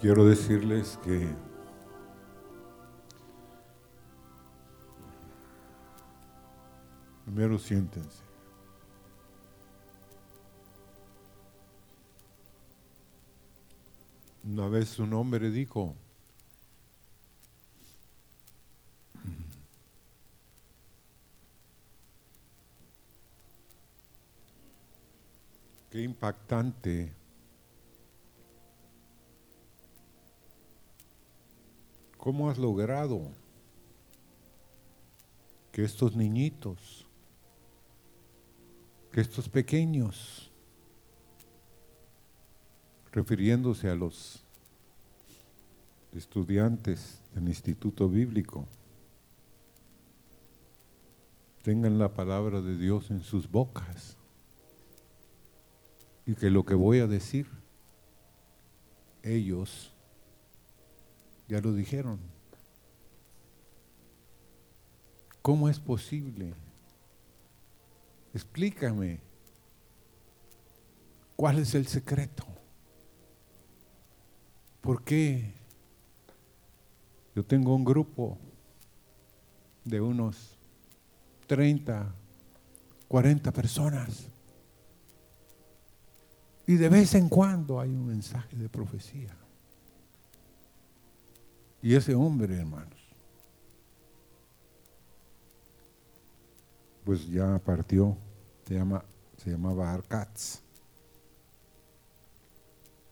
quiero decirles que primero siéntense. Una vez un hombre dijo, qué impactante ¿Cómo has logrado que estos niñitos, que estos pequeños, refiriéndose a los estudiantes del Instituto Bíblico, tengan la palabra de Dios en sus bocas y que lo que voy a decir, ellos ya lo dijeron. ¿Cómo es posible? Explícame. ¿Cuál es el secreto? ¿Por qué? Yo tengo un grupo de unos 30, 40 personas. Y de vez en cuando hay un mensaje de profecía. Y ese hombre, hermanos, pues ya partió, se, llama, se llamaba Arcatz,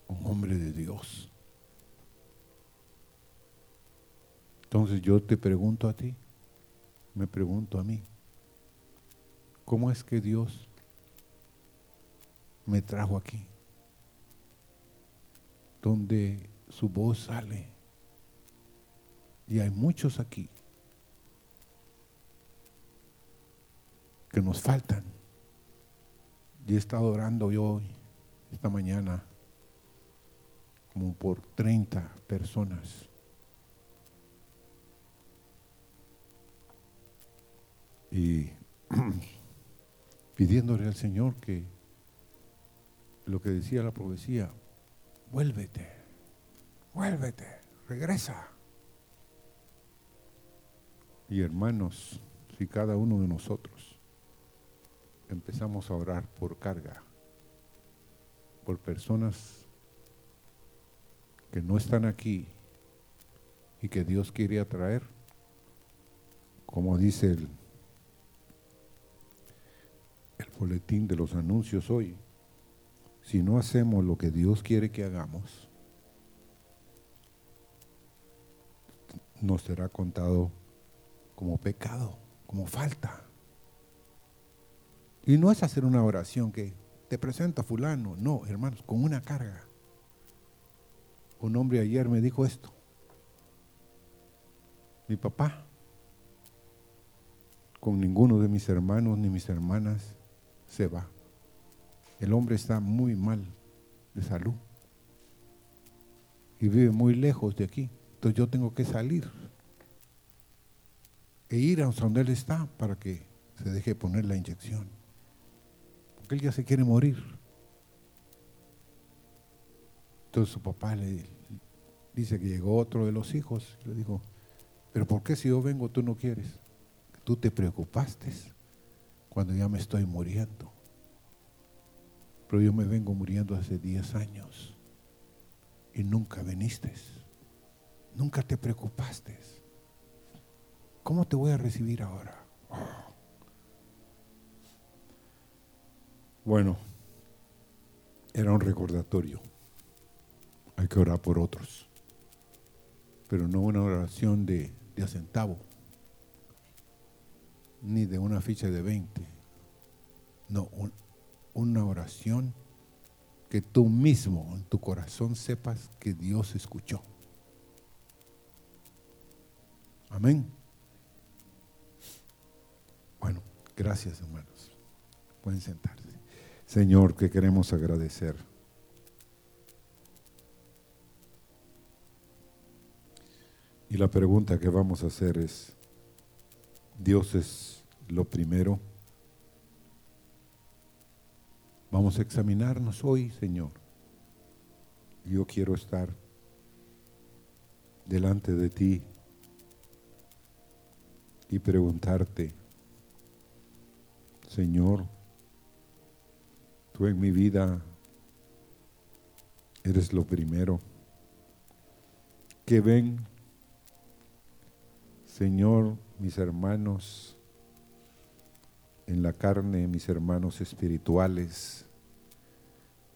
un hombre de Dios. Entonces yo te pregunto a ti, me pregunto a mí, ¿cómo es que Dios me trajo aquí? Donde su voz sale y hay muchos aquí que nos faltan. Y he estado orando hoy, esta mañana, como por 30 personas. Y pidiéndole al Señor que lo que decía la profecía, vuélvete, vuélvete, regresa. Y hermanos, si cada uno de nosotros empezamos a orar por carga, por personas que no están aquí y que Dios quiere atraer, como dice el, el boletín de los anuncios hoy, si no hacemos lo que Dios quiere que hagamos, nos será contado como pecado, como falta. Y no es hacer una oración que te presenta fulano, no, hermanos, con una carga. Un hombre ayer me dijo esto. Mi papá, con ninguno de mis hermanos ni mis hermanas, se va. El hombre está muy mal de salud y vive muy lejos de aquí. Entonces yo tengo que salir e ir a donde él está para que se deje poner la inyección. Porque él ya se quiere morir. Entonces su papá le dice que llegó otro de los hijos. Le dijo, pero ¿por qué si yo vengo tú no quieres? Tú te preocupaste cuando ya me estoy muriendo. Pero yo me vengo muriendo hace 10 años y nunca viniste. Nunca te preocupaste. ¿Cómo te voy a recibir ahora? Bueno, era un recordatorio. Hay que orar por otros. Pero no una oración de, de a centavo, ni de una ficha de 20. No, una oración que tú mismo en tu corazón sepas que Dios escuchó. Amén. Gracias hermanos. Pueden sentarse. Señor, que queremos agradecer. Y la pregunta que vamos a hacer es, ¿Dios es lo primero? Vamos a examinarnos hoy, Señor. Yo quiero estar delante de ti y preguntarte, Señor, tú en mi vida eres lo primero. Que ven, Señor, mis hermanos en la carne, mis hermanos espirituales,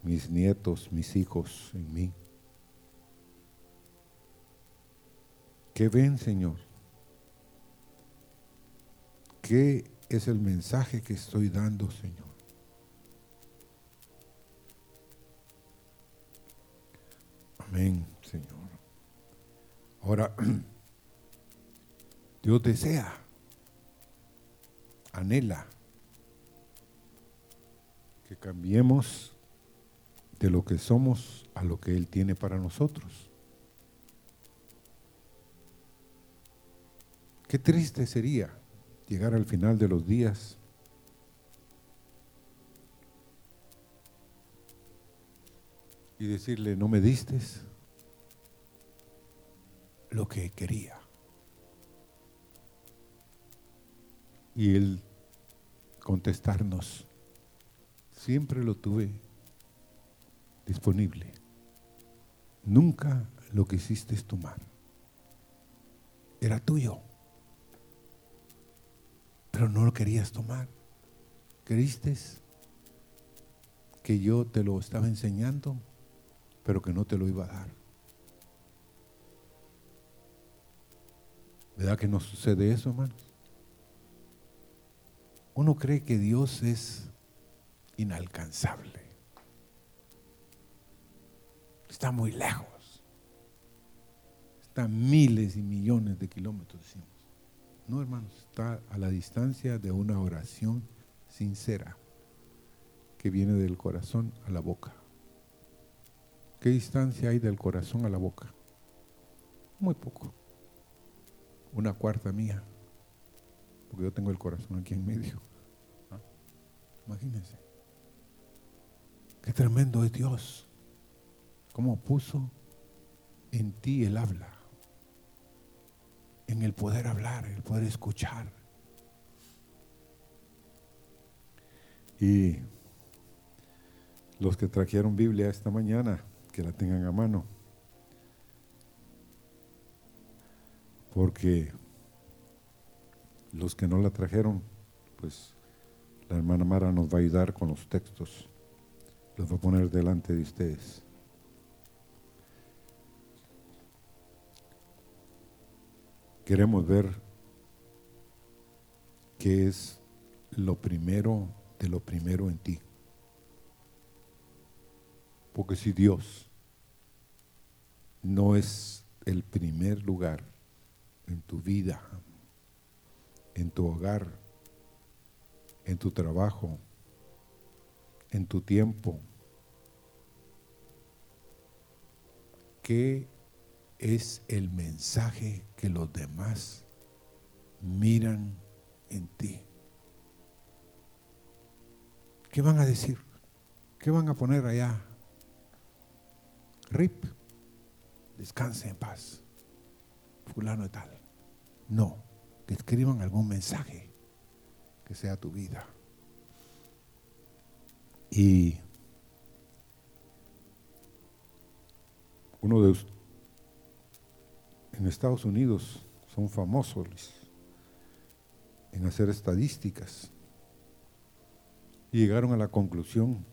mis nietos, mis hijos en mí. ¿Qué ven, Señor? ¿Qué es el mensaje que estoy dando, Señor? Amén, Señor. Ahora, Dios desea, anhela que cambiemos de lo que somos a lo que Él tiene para nosotros. Qué triste sería llegar al final de los días y decirle, no me diste lo que quería. Y él contestarnos, siempre lo tuve disponible. Nunca lo quisiste tomar. Era tuyo. Pero no lo querías tomar. ¿Creíste que yo te lo estaba enseñando, pero que no te lo iba a dar? ¿Verdad que no sucede eso, hermanos? Uno cree que Dios es inalcanzable. Está muy lejos. Está miles y millones de kilómetros, decimos. No, hermanos, está a la distancia de una oración sincera que viene del corazón a la boca. ¿Qué distancia hay del corazón a la boca? Muy poco. Una cuarta mía. Porque yo tengo el corazón aquí en medio. ¿Ah? Imagínense. Qué tremendo es Dios. Cómo puso en ti el habla en el poder hablar, el poder escuchar. Y los que trajeron Biblia esta mañana, que la tengan a mano. Porque los que no la trajeron, pues la hermana Mara nos va a ayudar con los textos. Los va a poner delante de ustedes. Queremos ver qué es lo primero de lo primero en ti. Porque si Dios no es el primer lugar en tu vida, en tu hogar, en tu trabajo, en tu tiempo, ¿qué es el mensaje que los demás miran en ti. ¿Qué van a decir? ¿Qué van a poner allá? Rip, descanse en paz. Fulano y tal. No, que escriban algún mensaje que sea tu vida. Y uno de, en Estados Unidos son famosos en hacer estadísticas y llegaron a la conclusión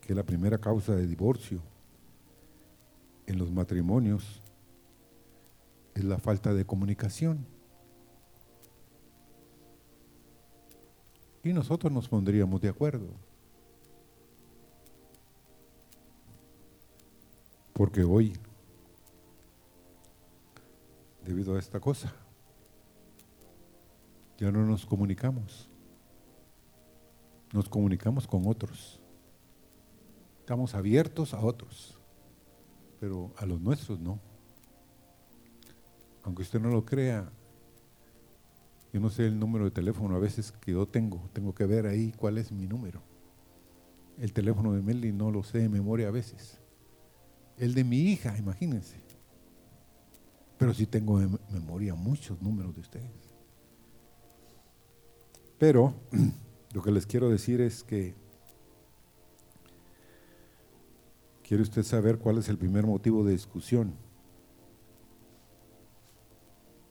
que la primera causa de divorcio en los matrimonios es la falta de comunicación. Y nosotros nos pondríamos de acuerdo. Porque hoy debido a esta cosa. Ya no nos comunicamos. Nos comunicamos con otros. Estamos abiertos a otros, pero a los nuestros no. Aunque usted no lo crea, yo no sé el número de teléfono a veces que yo tengo. Tengo que ver ahí cuál es mi número. El teléfono de Meli no lo sé de memoria a veces. El de mi hija, imagínense. Pero sí tengo en memoria muchos números de ustedes. Pero lo que les quiero decir es que ¿quiere usted saber cuál es el primer motivo de discusión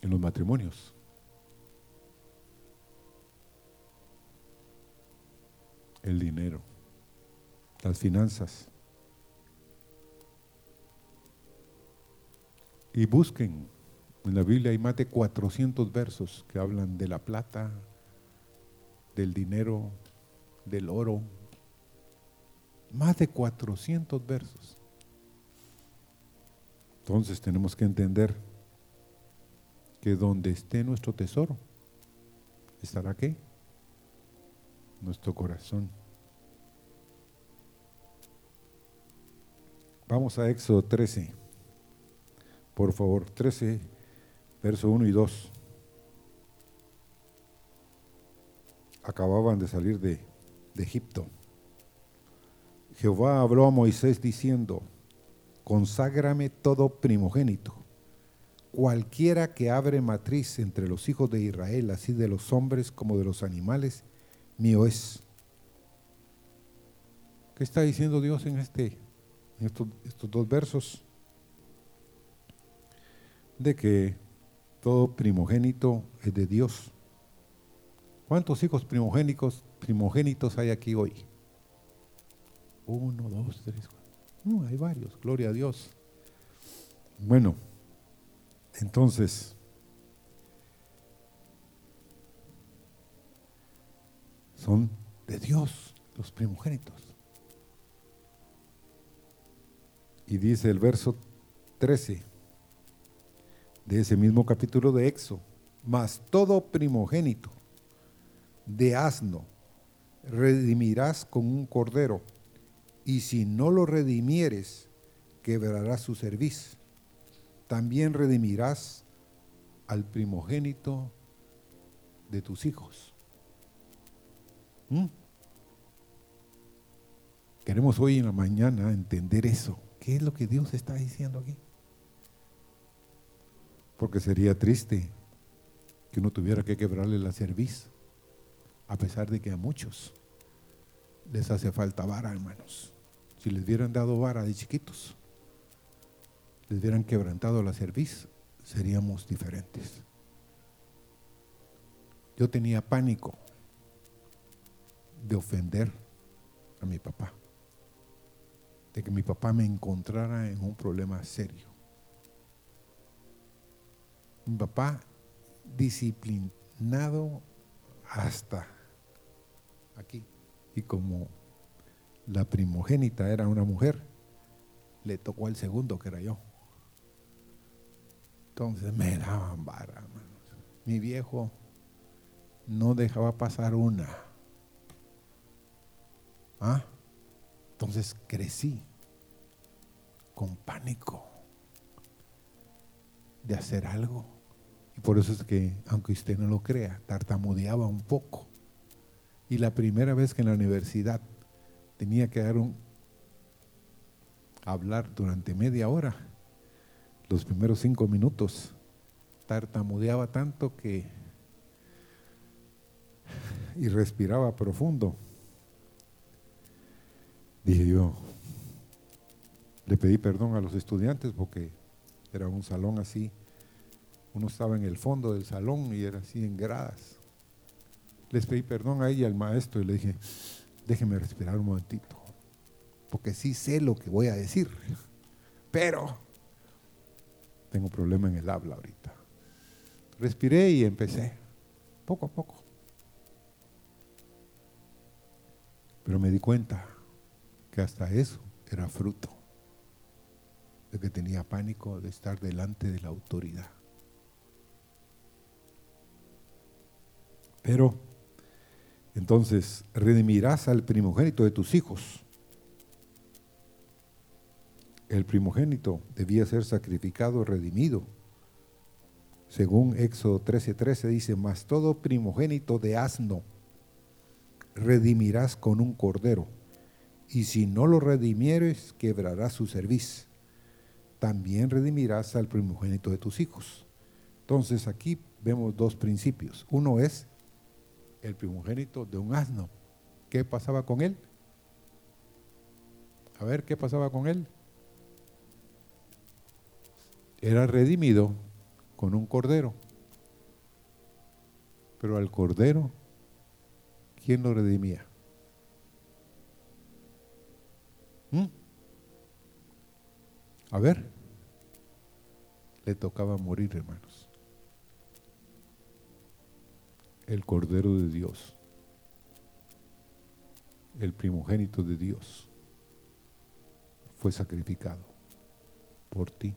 en los matrimonios? El dinero, las finanzas. Y busquen, en la Biblia hay más de 400 versos que hablan de la plata, del dinero, del oro. Más de 400 versos. Entonces tenemos que entender que donde esté nuestro tesoro, estará qué? Nuestro corazón. Vamos a Éxodo 13. Por favor, 13, verso 1 y 2. Acababan de salir de, Egipto. Jehová habló a Moisés diciendo, conságrame todo primogénito, cualquiera que abre matriz entre los hijos de Israel, así de los hombres como de los animales, mío es. ¿Qué está diciendo Dios en, este, en estos dos versos? De que todo primogénito es de Dios. ¿Cuántos hijos primogénicos, primogénitos hay aquí hoy? Uno, dos, tres, cuatro. No, hay varios, gloria a Dios. Bueno, entonces, son de Dios los primogénitos. Y dice el verso 13 de ese mismo capítulo de Éxodo, mas todo primogénito de asno redimirás con un cordero, y si no lo redimieres, quebrarás su servicio. También redimirás al primogénito de tus hijos. ¿Mm? Queremos hoy en la mañana entender eso. ¿Qué es lo que Dios está diciendo aquí? Porque sería triste que uno tuviera que quebrarle la cerviz, a pesar de que a muchos les hace falta vara, hermanos. Si les hubieran dado vara de chiquitos, les hubieran quebrantado la cerviz, seríamos diferentes. Yo tenía pánico de ofender a mi papá, de que mi papá me encontrara en un problema serio mi papá disciplinado hasta aquí. Y como la primogénita era una mujer, le tocó al segundo, que era yo. Entonces me daban vara, Mi viejo no dejaba pasar una. ¿Ah? Entonces crecí con pánico de hacer algo. Y por eso es que, aunque usted no lo crea, tartamudeaba un poco. Y la primera vez que en la universidad tenía que dar un hablar durante media hora, los primeros cinco minutos, tartamudeaba tanto que y respiraba profundo. Dije yo, le pedí perdón a los estudiantes porque era un salón así uno estaba en el fondo del salón y era así en gradas. Les pedí perdón a ella, al maestro, y le dije, déjeme respirar un momentito, porque sí sé lo que voy a decir, pero tengo problema en el habla ahorita. Respiré y empecé, poco a poco. Pero me di cuenta que hasta eso era fruto de que tenía pánico de estar delante de la autoridad. Pero entonces redimirás al primogénito de tus hijos. El primogénito debía ser sacrificado, redimido. Según Éxodo 13:13 13 dice, mas todo primogénito de asno redimirás con un cordero, y si no lo redimieres, quebrarás su cerviz. También redimirás al primogénito de tus hijos. Entonces aquí vemos dos principios. Uno es el primogénito de un asno. ¿Qué pasaba con él? A ver, ¿qué pasaba con él? Era redimido con un cordero. Pero al cordero, ¿quién lo redimía? ¿Mm? A ver, le tocaba morir, hermanos. El Cordero de Dios, el primogénito de Dios, fue sacrificado por ti,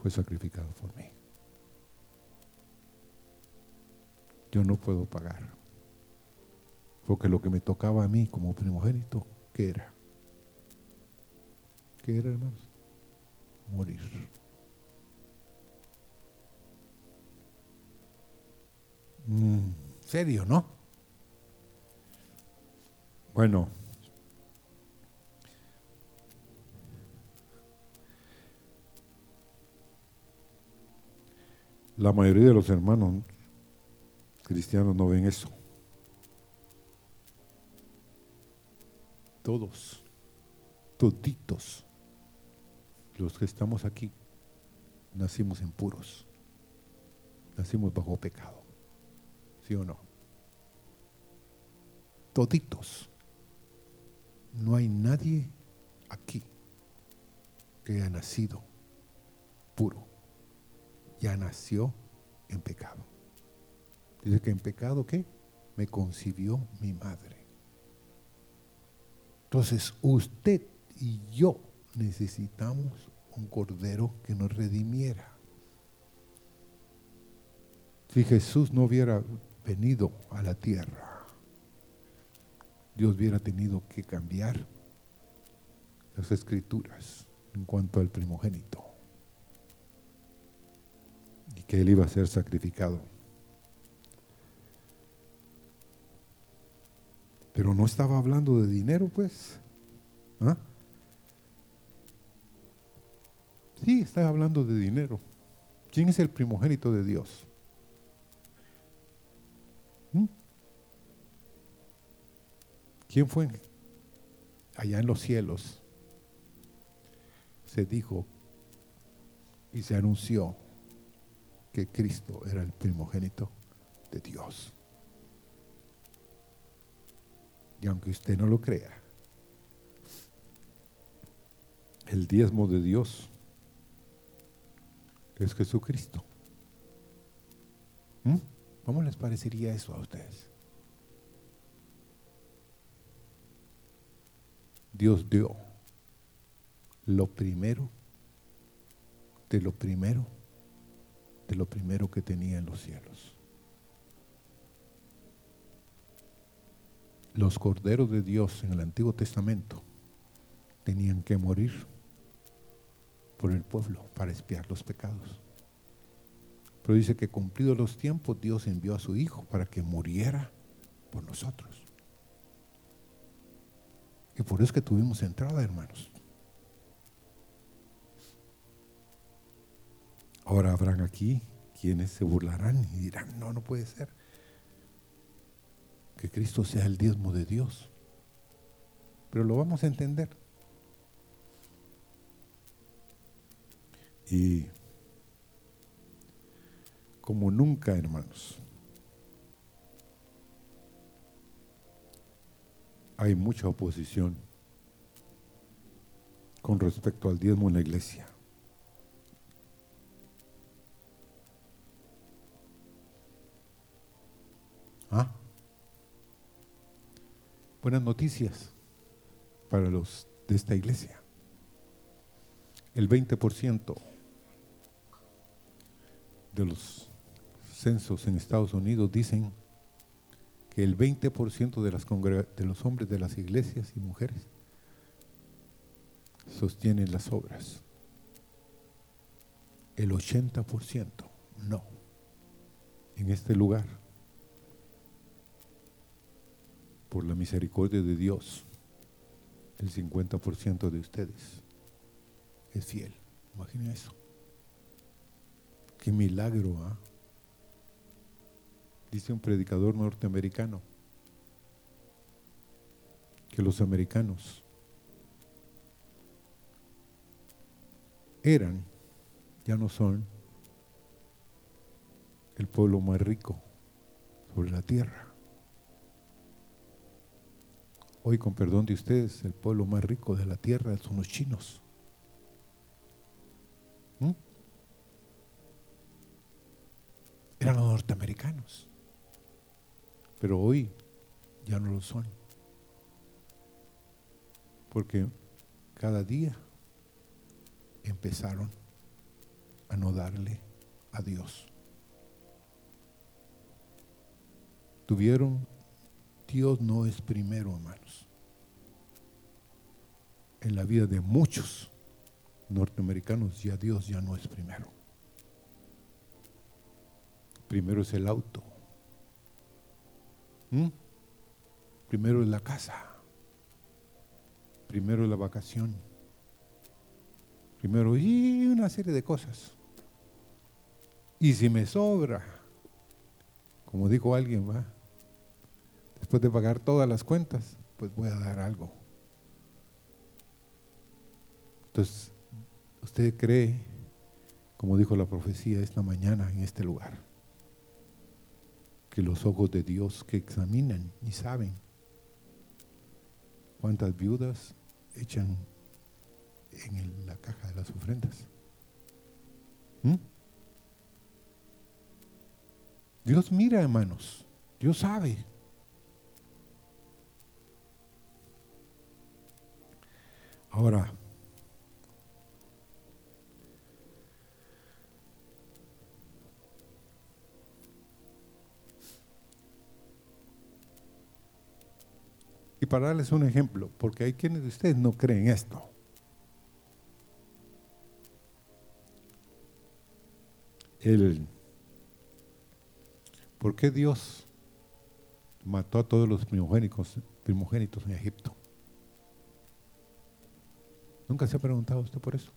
fue sacrificado por mí. Yo no puedo pagar, porque lo que me tocaba a mí como primogénito, ¿qué era? ¿Qué era, hermanos? Morir. Mm, serio, ¿no? Bueno. La mayoría de los hermanos cristianos no ven eso. Todos, toditos, los que estamos aquí, nacimos impuros, nacimos bajo pecado. ¿Sí o no? Toditos. No hay nadie aquí que haya nacido puro. Ya nació en pecado. Dice que en pecado, ¿qué? Me concibió mi madre. Entonces, usted y yo necesitamos un cordero que nos redimiera. Si Jesús no hubiera venido a la tierra, Dios hubiera tenido que cambiar las escrituras en cuanto al primogénito y que él iba a ser sacrificado. Pero no estaba hablando de dinero, pues. ¿Ah? Sí, está hablando de dinero. ¿Quién es el primogénito de Dios? ¿Mm? ¿Quién fue? Allá en los cielos se dijo y se anunció que Cristo era el primogénito de Dios. Y aunque usted no lo crea, el diezmo de Dios es Jesucristo. ¿Mm? ¿Cómo les parecería eso a ustedes? Dios dio lo primero de lo primero de lo primero que tenía en los cielos. Los corderos de Dios en el Antiguo Testamento tenían que morir por el pueblo para espiar los pecados. Pero dice que cumplidos los tiempos, Dios envió a su Hijo para que muriera por nosotros. Y por eso es que tuvimos entrada, hermanos. Ahora habrán aquí quienes se burlarán y dirán, no, no puede ser que Cristo sea el diezmo de Dios. Pero lo vamos a entender. Y como nunca, hermanos, hay mucha oposición con respecto al diezmo en la iglesia. ¿Ah? Buenas noticias para los de esta iglesia. El 20% de los censos en Estados Unidos dicen que el 20% de, los hombres de las iglesias y mujeres sostienen las obras. El 80% no. En este lugar, por la misericordia de Dios, el 50% de ustedes es fiel. Imaginen eso. Qué milagro, ¿ah? Dice un predicador norteamericano que los americanos eran, ya no son, el pueblo más rico sobre la tierra. Hoy, con perdón de ustedes, el pueblo más rico de la tierra son los chinos. Eran los norteamericanos. Pero hoy ya no lo son. Porque cada día empezaron a no darle a Dios. Tuvieron, Dios no es primero, hermanos. En la vida de muchos norteamericanos ya Dios ya no es primero. Primero es el auto. ¿Mm? Primero es la casa. Primero es la vacación Primero, y una serie de cosas. Y si me sobra, como dijo alguien, después de pagar todas las cuentas, pues voy a dar algo. Entonces, usted cree, como dijo la profecía esta mañana en este lugar, que los ojos de Dios que examinan y saben cuántas viudas echan en la caja de las ofrendas. ¿Mm? Dios mira, hermanos. Dios sabe. Ahora, para darles un ejemplo, porque hay quienes de ustedes no creen esto. el ¿por qué Dios mató a todos los primogénitos, primogénitos en Egipto? ¿Nunca se ha preguntado usted por eso?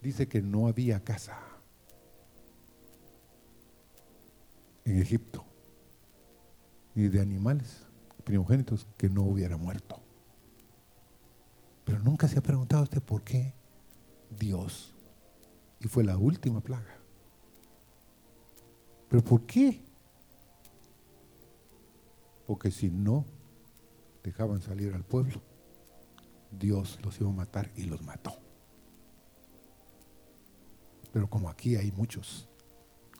Dice que no había casa en Egipto, ni de animales primogénitos que no hubiera muerto. Pero nunca se ha preguntado usted por qué Dios y fue la última plaga. ¿Pero por qué? Porque si no dejaban salir al pueblo, Dios los iba a matar y los mató. Pero como aquí hay muchos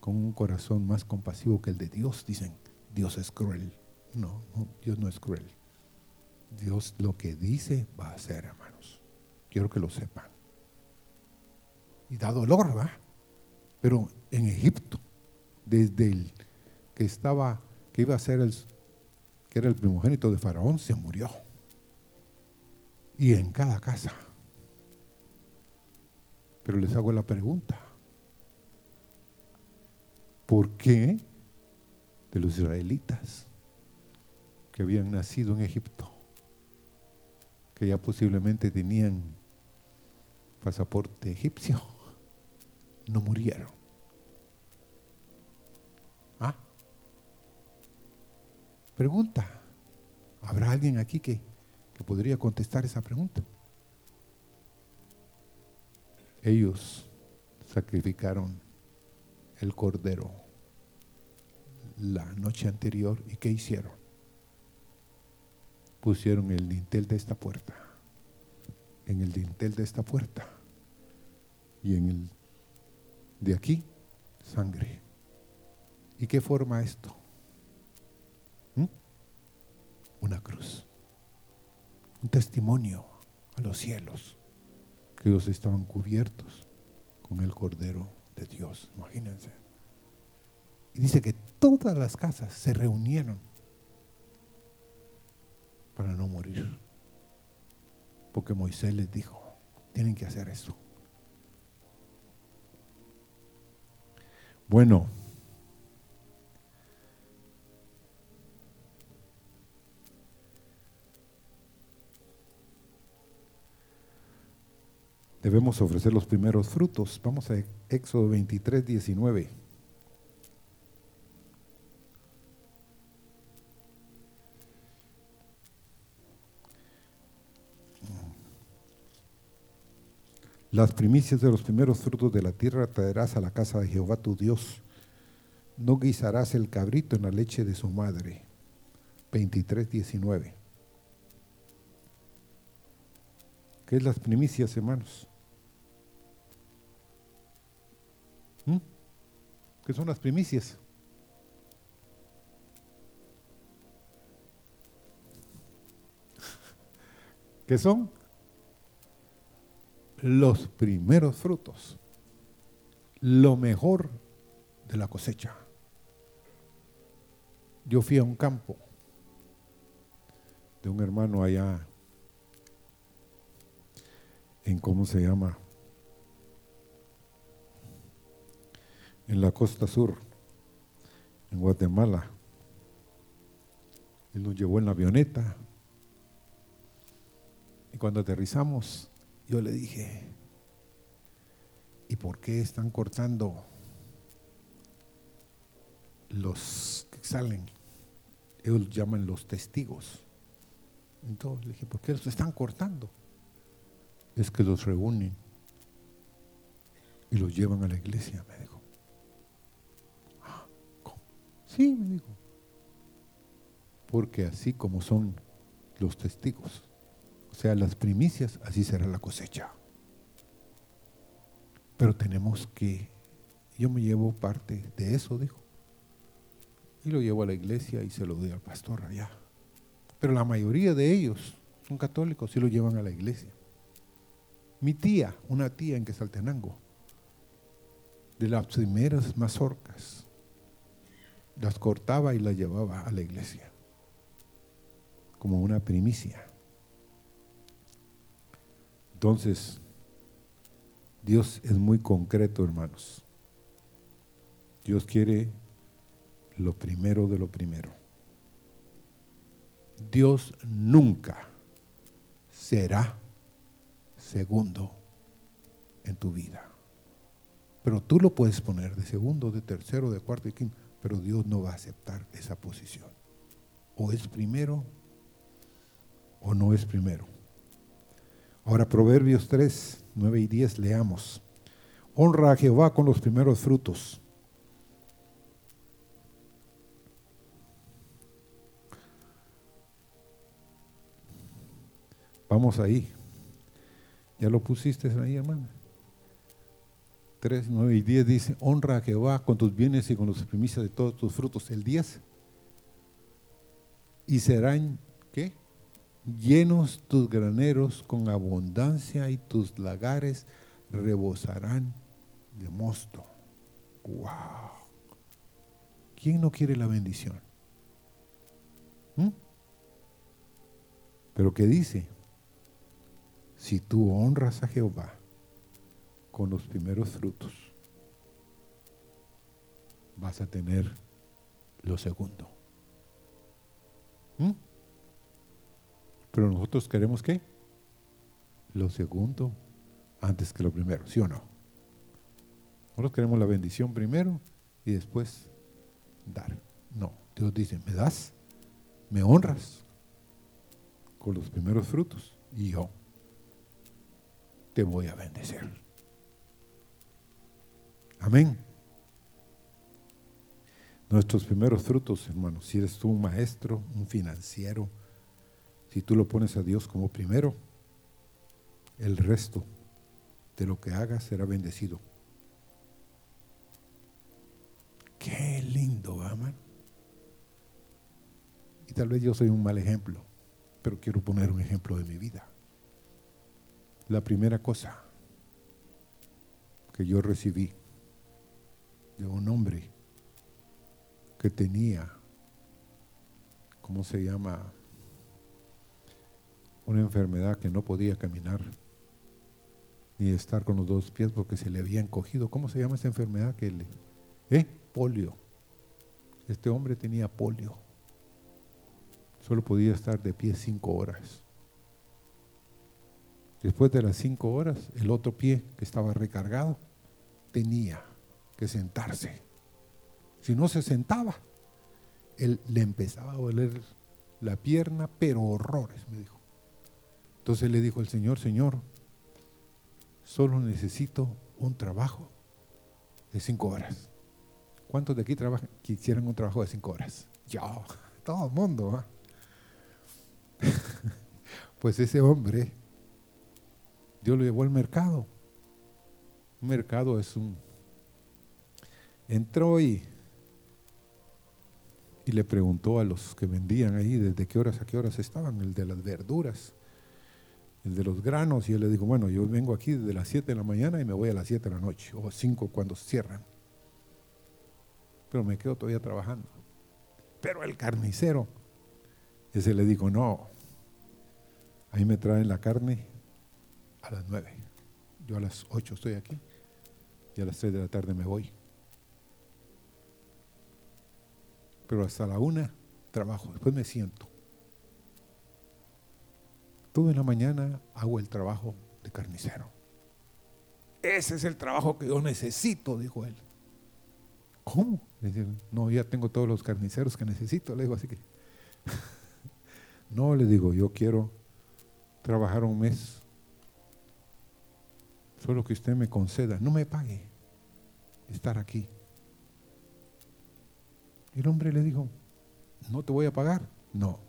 con un corazón más compasivo que el de Dios, dicen, Dios es cruel. No, no, Dios no es cruel. Dios lo que dice va a hacer, hermanos. Quiero que lo sepan y da dolor, ¿va? Pero en Egipto, desde el que estaba, que iba a ser el, que era el primogénito de Faraón, se murió. Y en cada casa. Pero les hago la pregunta. ¿Por qué de los israelitas que habían nacido en Egipto, que ya posiblemente tenían pasaporte egipcio, no murieron. ¿Ah? Pregunta. ¿Habrá alguien aquí que, que podría contestar esa pregunta? Ellos sacrificaron el cordero la noche anterior y ¿qué hicieron? Pusieron el dintel de esta puerta, en el dintel de esta puerta y en el de aquí, sangre. ¿Y qué forma esto? ¿Mm? Una cruz. Un testimonio a los cielos que ellos estaban cubiertos con el Cordero de Dios. Imagínense. Y dice que todas las casas se reunieron para no morir. Porque Moisés les dijo, tienen que hacer eso. Bueno, debemos ofrecer los primeros frutos. Vamos a Éxodo 23, 19. Las primicias de los primeros frutos de la tierra traerás a la casa de Jehová tu Dios. No guisarás el cabrito en la leche de su madre. 23, 19. ¿Qué es las primicias, hermanos? ¿Mm? ¿Qué son las primicias? ¿Qué son? Los primeros frutos, lo mejor de la cosecha. Yo fui a un campo de un hermano allá en cómo se llama, en la costa sur, en Guatemala. Él nos llevó en la avioneta. Y cuando aterrizamos, yo le dije, ¿y por qué están cortando los que salen? Ellos llaman los testigos. Entonces le dije, ¿por qué los están cortando? Es que los reúnen y los llevan a la iglesia, me dijo. Ah, ¿cómo? Sí, me dijo. Porque así como son los testigos, o sea, las primicias, así será la cosecha. Pero tenemos que, yo me llevo parte de eso, dijo. Y lo llevo a la iglesia y se lo doy al pastor allá. Pero la mayoría de ellos son católicos y lo llevan a la iglesia. Mi tía, una tía en Quesaltenango, de las primeras mazorcas, las cortaba y las llevaba a la iglesia como una primicia. Entonces, Dios es muy concreto, hermanos. Dios quiere lo primero de lo primero. Dios nunca será segundo en tu vida. Pero tú lo puedes poner de segundo, de tercero, de cuarto y quinto, pero Dios no va a aceptar esa posición. O es primero o no es primero. Ahora Proverbios 3, 9 y 10 leamos. Honra a Jehová con los primeros frutos Vamos ahí. ¿Ya lo pusiste ahí, hermano? 3, 9 y 10 dice, honra a Jehová con tus bienes y con los primicias de todos tus frutos. El 10. Y serán. Llenos tus graneros con abundancia y tus lagares rebosarán de mosto. ¡Wow! ¿Quién no quiere la bendición? ¿Mm? Pero ¿qué dice? si tú honras a Jehová con los primeros frutos, vas a tener lo segundo. ¿Mm? Pero nosotros queremos qué? Lo segundo antes que lo primero, ¿sí o no? Nosotros queremos la bendición primero y después dar. No, Dios dice, me das, me honras con los primeros frutos y yo te voy a bendecir. Amén. Nuestros primeros frutos, hermanos, si eres tú un maestro, un financiero, si tú lo pones a Dios como primero, el resto de lo que hagas será bendecido. Qué lindo, amén. Y tal vez yo soy un mal ejemplo, pero quiero poner un ejemplo de mi vida. La primera cosa que yo recibí de un hombre que tenía, ¿cómo se llama? Una enfermedad que no podía caminar ni estar con los dos pies porque se le había encogido. ¿Cómo se llama esa enfermedad que le... ¿Eh? Polio. Este hombre tenía polio. Solo podía estar de pie cinco horas Después de las cinco horas, el otro pie que estaba recargado tenía que sentarse. Si no se sentaba, él le empezaba a doler la pierna, pero horrores, me dijo. Entonces le dijo el Señor, Señor, solo necesito un trabajo de cinco horas. ¿Cuántos de aquí trabajan, quisieran un trabajo de cinco horas? Yo, todo el mundo. pues ese hombre, Dios lo llevó al mercado. Un mercado es un... Entró y y le preguntó a los que vendían ahí desde qué horas a qué horas estaban, el de las verduras, el de los granos, y él le dijo, bueno, yo vengo aquí desde las 7 de la mañana y me voy a las 7 de la noche, o 5 cuando cierran. Pero me quedo todavía trabajando. Pero el carnicero, ese le dijo, no, ahí me traen la carne a las 9. Yo a las 8 estoy aquí y a las 3 de la tarde me voy. pero hasta la una trabajo, después me siento. Todo en la mañana hago el trabajo de carnicero. Ese es el trabajo que yo necesito, dijo él. ¿Cómo? Le no, ya tengo todos los carniceros que necesito, le digo, así que. no, le digo, yo quiero trabajar un mes. Solo que usted me conceda, no me pague estar aquí. El hombre le dijo, ¿no te voy a pagar? No.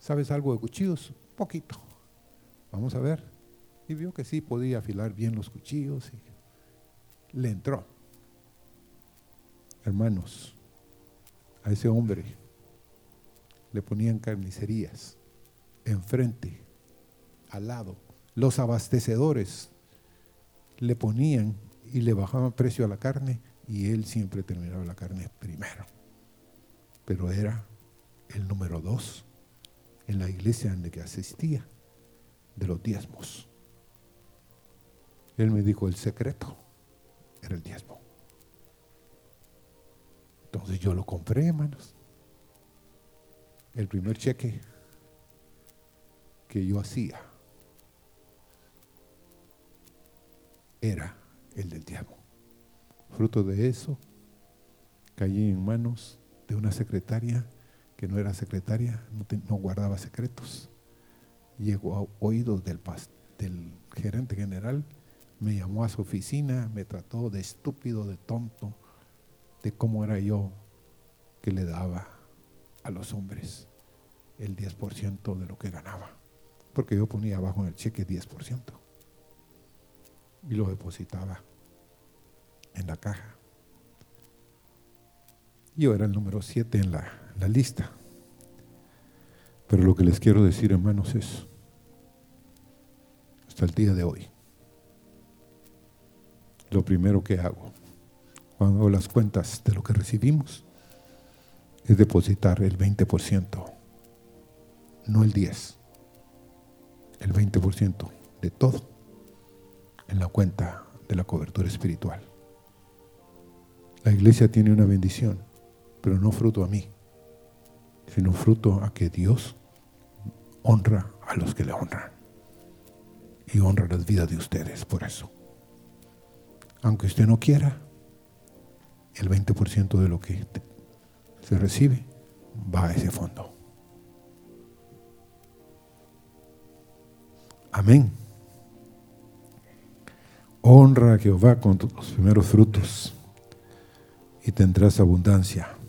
¿Sabes algo de cuchillos? Poquito. Vamos a ver. Y vio que sí podía afilar bien los cuchillos y le entró. Hermanos, a ese hombre le ponían carnicerías enfrente, al lado. Los abastecedores le ponían y le bajaban precio a la carne y él siempre terminaba la carne primero. Pero era el número dos en la iglesia en la que asistía de los diezmos. Él me dijo, el secreto era el diezmo. Entonces yo lo compré, hermanos. El primer cheque que yo hacía era el del diezmo. Fruto de eso, caí en manos de una secretaria que no era secretaria, no, guardaba secretos. Llegó a oídos del, del gerente general, me llamó a su oficina, me trató de estúpido, de tonto, de cómo era yo que le daba a los hombres el 10% de lo que ganaba. Porque yo ponía abajo en el cheque 10% y lo depositaba en la caja. Yo era el número 7 en la, la lista. Pero lo que les quiero decir, hermanos, es, hasta el día de hoy, lo primero que hago cuando hago las cuentas de lo que recibimos es depositar el 20%, no el 10%, el 20% de todo en la cuenta de la cobertura espiritual. La iglesia tiene una bendición, pero no fruto a mí, sino fruto a que Dios honra a los que le honran. Y honra las vidas de ustedes por eso. Aunque usted no quiera, el 20% de lo que se recibe va a ese fondo. Amén. Honra a Jehová con los primeros frutos y tendrás abundancia.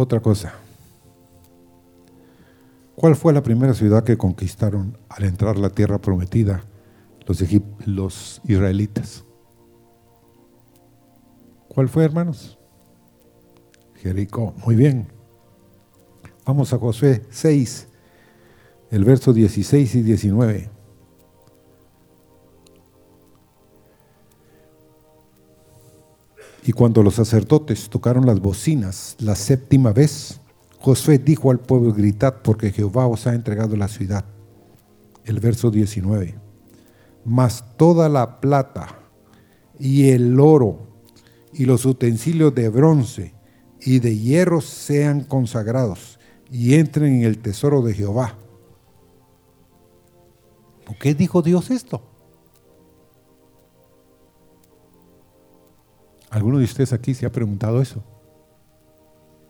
Otra cosa. ¿Cuál fue la primera ciudad que conquistaron al entrar la tierra prometida los, los israelitas? ¿Cuál fue, hermanos? Jericó. Muy bien. Vamos a Josué 6, el verso 16 y 19. Y cuando los sacerdotes tocaron las bocinas la séptima vez, Josué dijo al pueblo, gritad porque Jehová os ha entregado la ciudad. El verso 19. Mas toda la plata y el oro y los utensilios de bronce y de hierro sean consagrados y entren en el tesoro de Jehová. ¿Por qué dijo Dios esto? ¿Alguno de ustedes aquí se ha preguntado eso?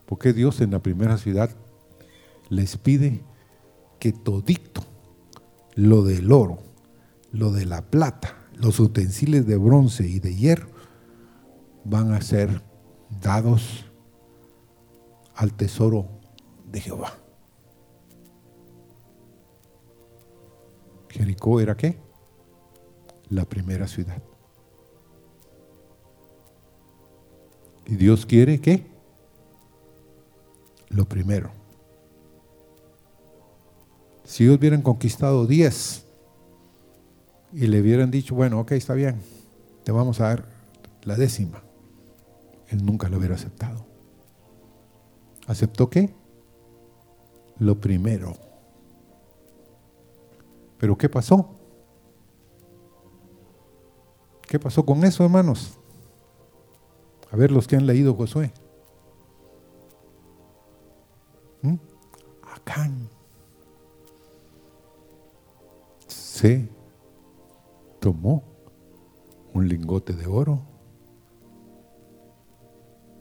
¿Por qué Dios en la primera ciudad les pide que todito lo del oro, lo de la plata, los utensilios de bronce y de hierro van a ser dados al tesoro de Jehová? Jericó era qué? La primera ciudad. Y Dios quiere que lo primero. Si ellos hubieran conquistado 10 y le hubieran dicho, bueno, ok, está bien, te vamos a dar la décima, él nunca lo hubiera aceptado. ¿Aceptó qué? Lo primero. Pero ¿qué pasó? ¿Qué pasó con eso, hermanos? A ver los que han leído Josué. ¿Mm? Acán se tomó un lingote de oro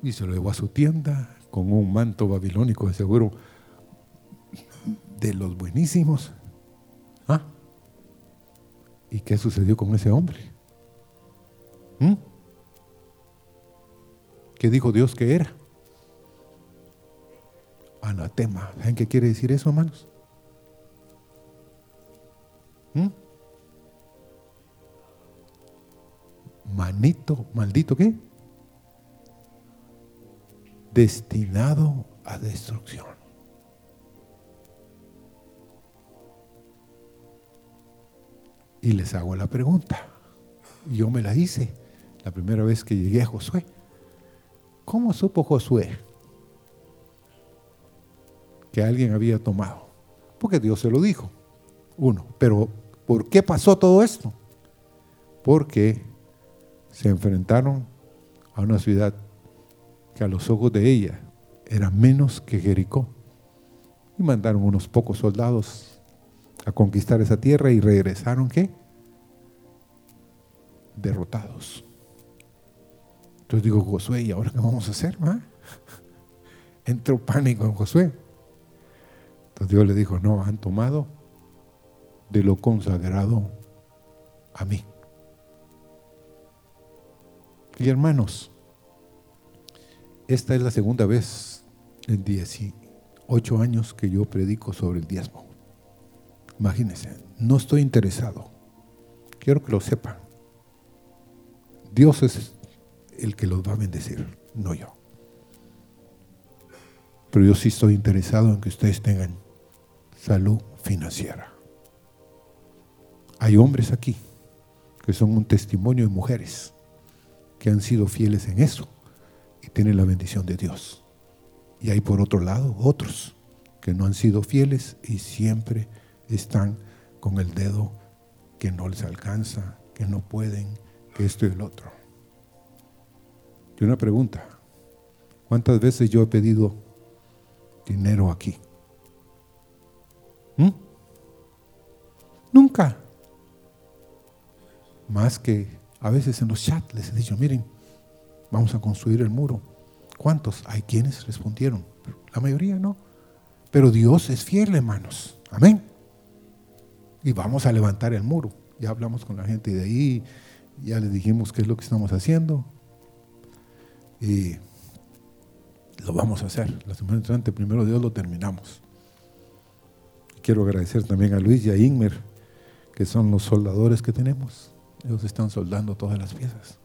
y se lo llevó a su tienda con un manto babilónico de seguro de los buenísimos. ¿Ah? ¿Y qué sucedió con ese hombre? ¿Mm? ¿Qué dijo Dios que era? Anatema. ¿Saben qué quiere decir eso, hermanos? ¿Mm? Manito, maldito qué? Destinado a destrucción. Y les hago la pregunta. Yo me la hice la primera vez que llegué a Josué. ¿Cómo supo Josué que alguien había tomado? Porque Dios se lo dijo. Uno. Pero ¿por qué pasó todo esto? Porque se enfrentaron a una ciudad que a los ojos de ella era menos que Jericó. Y mandaron unos pocos soldados a conquistar esa tierra y regresaron ¿qué? Derrotados. Entonces digo, Josué, ¿y ahora qué vamos a hacer? Ah? Entró pánico en Josué. Entonces Dios le dijo, no, han tomado de lo consagrado a mí. Y hermanos, esta es la segunda vez en 18 años que yo predico sobre el diezmo. Imagínense, no estoy interesado. Quiero que lo sepan. Dios es el que los va a bendecir, no yo. Pero yo sí estoy interesado en que ustedes tengan salud financiera. Hay hombres aquí que son un testimonio de mujeres que han sido fieles en eso y tienen la bendición de Dios. Y hay por otro lado otros que no han sido fieles y siempre están con el dedo que no les alcanza, que no pueden, que esto y el otro. Y una pregunta, ¿cuántas veces yo he pedido dinero aquí? ¿Mm? Nunca. Más que a veces en los chats les he dicho, miren, vamos a construir el muro. ¿Cuántos? Hay quienes respondieron. La mayoría no. Pero Dios es fiel, hermanos. Amén. Y vamos a levantar el muro. Ya hablamos con la gente de ahí, ya les dijimos qué es lo que estamos haciendo. Y lo vamos a hacer. La semana entrante, primero Dios, lo terminamos. Quiero agradecer también a Luis y a Inmer, que son los soldadores que tenemos. Ellos están soldando todas las piezas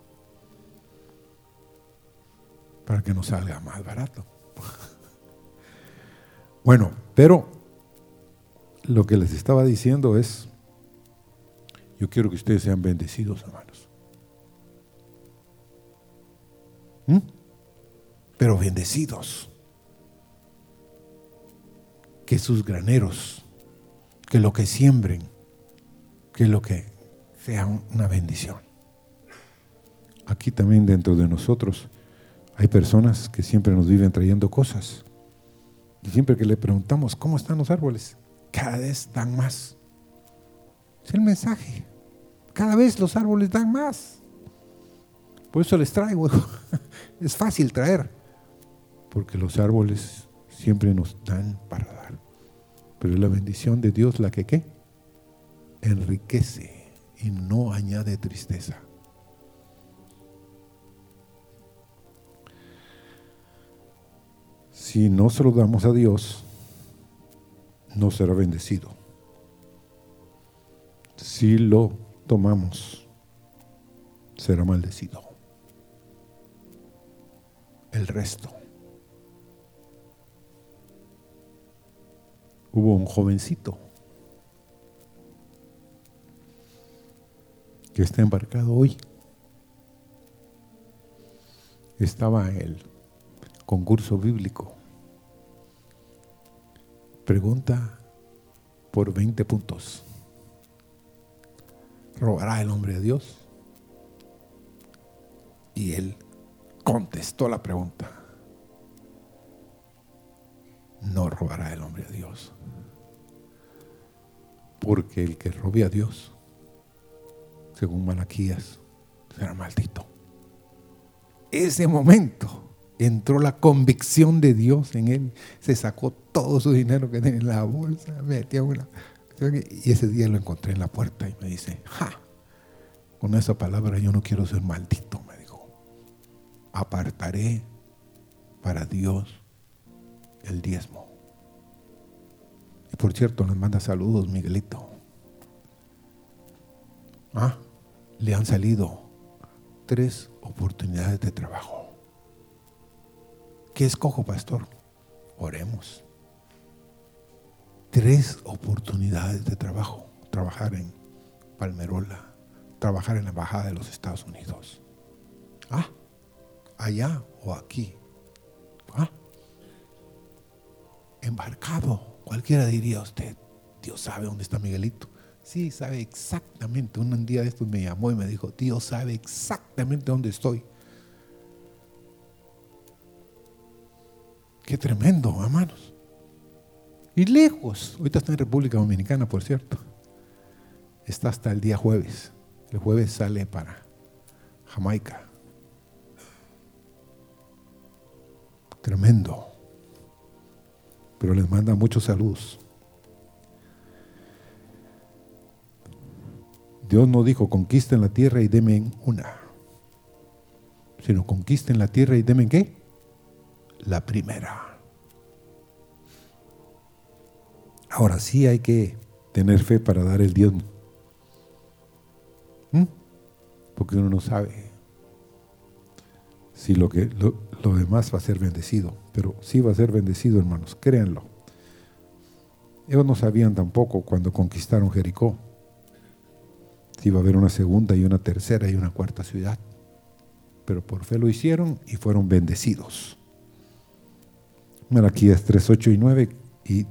para que nos salga más barato. bueno, pero lo que les estaba diciendo es, yo quiero que ustedes sean bendecidos, hermanos. ¿Mm? Pero bendecidos. Que sus graneros, que lo que siembren, que lo que sea una bendición. Aquí también dentro de nosotros hay personas que siempre nos viven trayendo cosas. Y siempre que le preguntamos, ¿cómo están los árboles? Cada vez dan más. Es el mensaje. Cada vez los árboles dan más. Por eso les traigo. Es fácil traer. Porque los árboles siempre nos dan para dar. Pero la bendición de Dios la que qué? Enriquece y no añade tristeza. Si no se lo damos a Dios, no será bendecido. Si lo tomamos, será maldecido. El resto. Hubo un jovencito que está embarcado hoy. Estaba el concurso bíblico. Pregunta por 20 puntos. ¿Robará el hombre de Dios? Y él contestó la pregunta. No robará el hombre a Dios. Porque el que robe a Dios, según Malaquías, será maldito. Ese momento entró la convicción de Dios en él, se sacó todo su dinero que tenía en la bolsa. Y ese día lo encontré en la puerta y me dice, ja, con esa palabra yo no quiero ser maldito. Apartaré para Dios el diezmo. Y por cierto, nos manda saludos, Miguelito. Ah, le han salido tres oportunidades de trabajo. ¿Qué escojo, pastor? Oremos. Tres oportunidades de trabajo. Trabajar en Palmerola, trabajar en la Embajada de los Estados Unidos. Ah, allá o aquí. Ah, embarcado. Cualquiera diría usted, Dios sabe dónde está Miguelito. Sí, sabe exactamente. Un día de estos me llamó y me dijo, Dios sabe exactamente dónde estoy. Qué tremendo, hermanos. Y lejos. Ahorita está en República Dominicana, por cierto. Está hasta el día jueves. El jueves sale para Jamaica. Tremendo. Pero les manda muchos saludos. Dios no dijo conquisten la tierra y demen una, sino conquisten la tierra y demen qué? la primera. Ahora sí hay que tener fe para dar el diezmo. ¿Mm? Porque uno no sabe si lo, que, lo, lo, demás va a ser bendecido. Pero sí va a ser bendecido, hermanos, créanlo. Ellos no sabían tampoco cuando conquistaron Jericó si iba a haber una segunda y una tercera y una cuarta ciudad. Pero por fe lo hicieron y fueron bendecidos. Malaquías 3, 8 y 9, y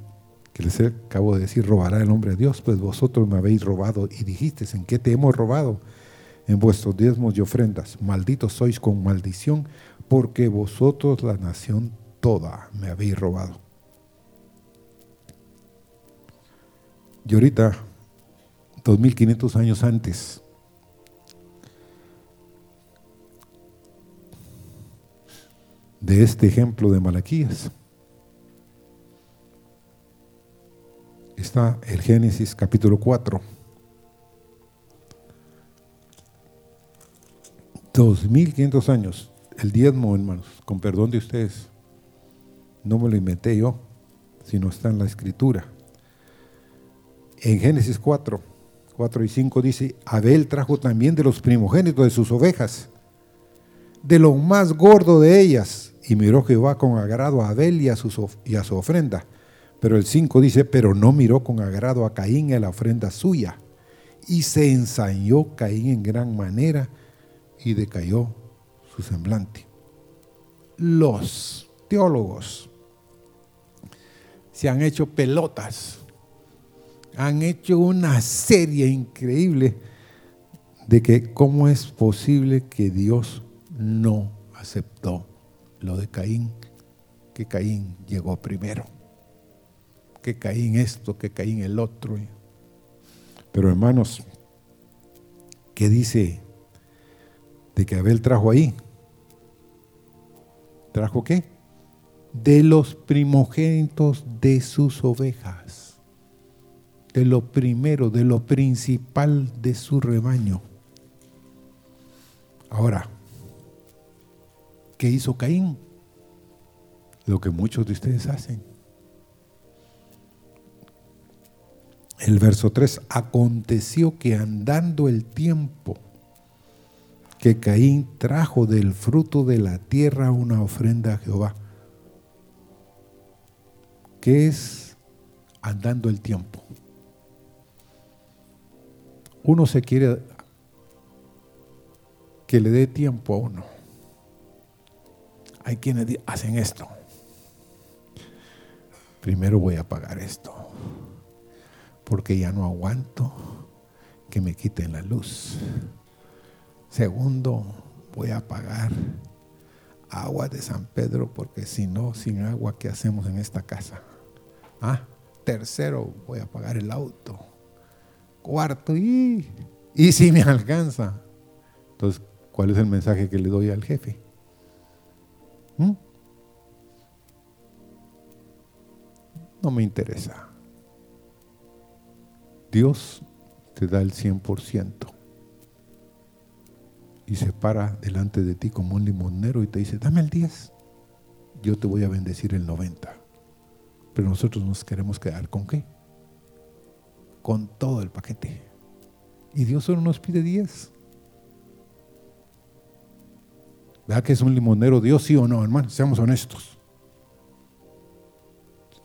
que les acabo de decir, robará el hombre a Dios, pues vosotros me habéis robado y dijisteis, ¿en qué te hemos robado? En vuestros diezmos y ofrendas. Malditos sois con maldición, porque vosotros la nación toda me habéis robado. Y ahorita, 2500 años antes, de este ejemplo de Malaquías, está el Génesis capítulo 4. 2500 años, el diezmo, hermanos, con perdón de ustedes, no me lo inventé yo, sino está en la escritura. En Génesis 4, 4 y 5 dice, Abel trajo también de los primogénitos de sus ovejas, de lo más gordo de ellas, y miró Jehová con agrado a Abel y a su, y a su ofrenda pero el 5 dice, pero no miró con agrado a Caín en la ofrenda suya. Y se ensañó Caín en gran manera y decayó su semblante. Los teólogos se han hecho pelotas, han hecho una serie increíble de que cómo es posible que Dios no aceptó lo de Caín, que Caín llegó primero que caí en esto, que caí en el otro. Pero hermanos, ¿qué dice de que Abel trajo ahí? ¿Trajo qué? De los primogénitos de sus ovejas. De lo primero, de lo principal de su rebaño. Ahora, ¿qué hizo Caín? Lo que muchos de ustedes hacen. El verso 3, aconteció que andando el tiempo, que Caín trajo del fruto de la tierra una ofrenda a Jehová. ¿Qué es andando el tiempo? Uno se quiere que le dé tiempo a uno. Hay quienes hacen esto. Primero voy a pagar esto, porque ya no aguanto que me quiten la luz. Segundo, voy a pagar agua de San Pedro porque si no, sin agua, ¿qué hacemos en esta casa? Ah, tercero, voy a pagar el auto. Cuarto, y, y si me alcanza. Entonces, ¿cuál es el mensaje que le doy al jefe? ¿Mm? No me interesa. Dios te da el 100% y se para delante de ti como un limonero y te dice, dame el 10, yo te voy a bendecir el 90. Pero nosotros nos queremos quedar con qué? Con todo el paquete. Y Dios solo nos pide 10. ¿Verdad que es un limonero Dios, sí o no, hermano? Seamos honestos.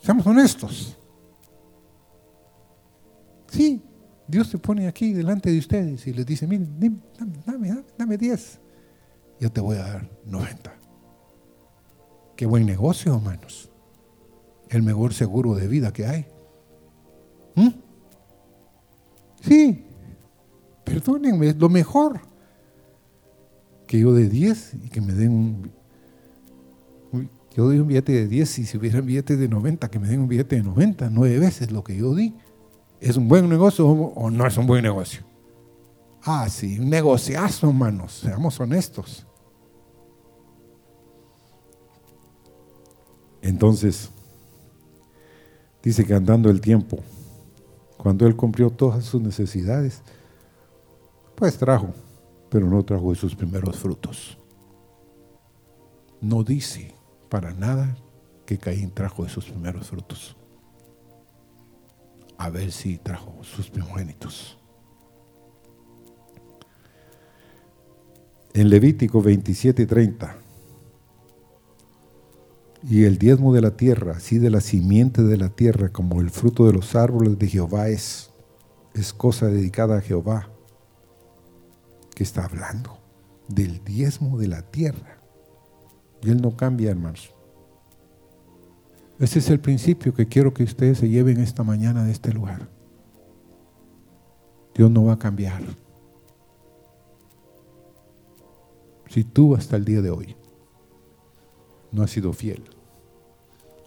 Seamos honestos. Sí, Dios se pone aquí delante de ustedes y les dice, miren, dame, dame, 10. Yo te voy a dar 90. Qué buen negocio, hermanos. El mejor seguro de vida que hay. ¿Mm? Sí, perdónenme, es lo mejor. Que yo de 10 y que me den un... Yo doy un billete de 10 y si hubiera un billete de 90, que me den un billete de 90, nueve veces lo que yo di. ¿Es un buen negocio o no es un buen negocio? Ah, sí, un negociazo, hermanos, seamos honestos. Entonces, dice que andando el tiempo, cuando él cumplió todas sus necesidades, pues trajo, pero no trajo de sus primeros frutos. No dice para nada que Caín trajo de sus primeros frutos a ver si trajo sus primogénitos. En Levítico 27 y 30. Y el diezmo de la tierra, así de la simiente de la tierra, como el fruto de los árboles de Jehová es, es cosa dedicada a Jehová. que está hablando? Del diezmo de la tierra. Y él no cambia, hermanos. Ese es el principio que quiero que ustedes se lleven esta mañana de este lugar. Dios no va a cambiar. Si tú hasta el día de hoy no has sido fiel,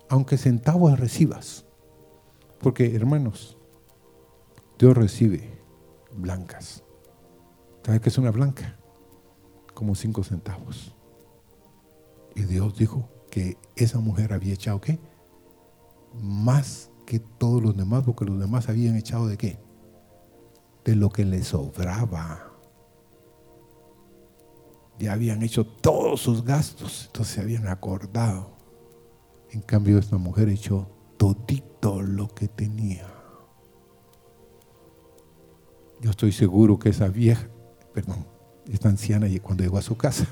aunque centavos recibas, porque hermanos, Dios recibe blancas. ¿Sabes qué es una blanca? Como cinco centavos. Y Dios dijo que esa mujer había echado qué? Más que todos los demás, porque los demás habían echado de qué? De lo que les sobraba. Ya habían hecho todos sus gastos, entonces se habían acordado. En cambio, esta mujer echó todito lo que tenía. Yo estoy seguro que esa vieja, perdón, esta anciana cuando llegó a su casa,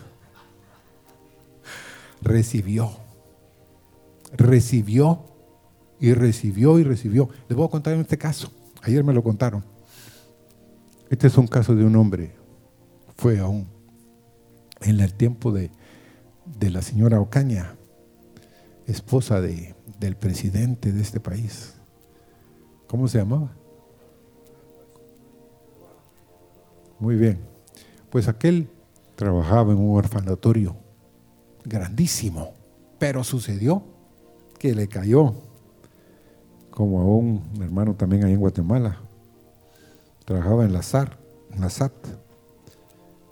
recibió, recibió y recibió y recibió. Les voy a contar en este caso. Ayer me lo contaron. Este es un caso de un hombre. Fue aún en el tiempo de, la señora Ocaña, esposa de, del presidente de este país. ¿Cómo se llamaba? Muy bien. Pues aquel trabajaba en un orfanatorio grandísimo, pero sucedió que le cayó como a un hermano también ahí en Guatemala, trabajaba en la SAR, en la SAT,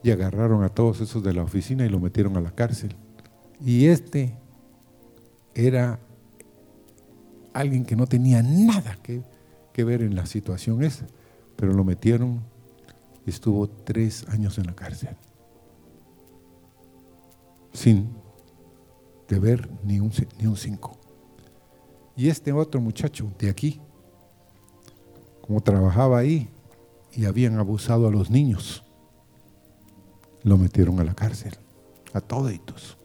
y agarraron a todos esos de la oficina y lo metieron a la cárcel. Y este era alguien que no tenía nada que, que ver en la situación esa, pero lo metieron y estuvo tres años en la cárcel, sin deber ni un, ni un cinco. Y este otro muchacho de aquí, como trabajaba ahí y habían abusado a los niños, lo metieron a la cárcel, a toditos.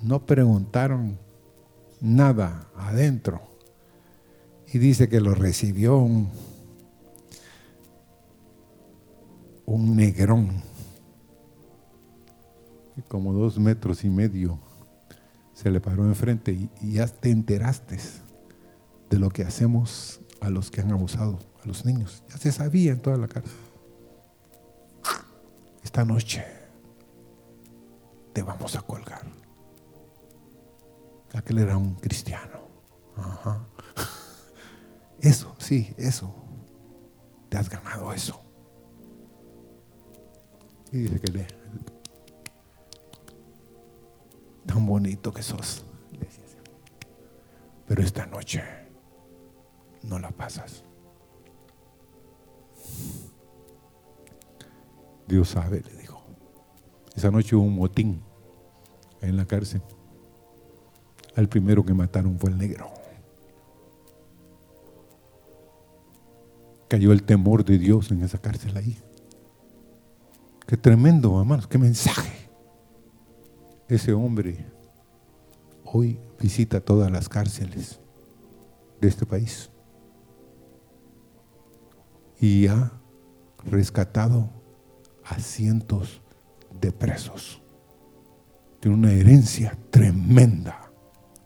No preguntaron nada adentro. Y dice que lo recibió un, un negrón, como dos metros y medio, se le paró enfrente y, y ya te enteraste de lo que hacemos a los que han abusado, a los niños. Ya se sabía en toda la cárcel. Esta noche te vamos a colgar. Aquel era un cristiano. Eso, sí, eso. Te has ganado eso. Y dice que le, tan bonito que sos. Pero esta noche no la pasas. Dios sabe, le dijo. Esa noche hubo un motín en la cárcel. El primero que mataron fue el negro. Cayó el temor de Dios en esa cárcel ahí. Qué tremendo, hermanos, qué mensaje. Ese hombre hoy visita todas las cárceles de este país y ha rescatado a cientos de presos. Tiene una herencia tremenda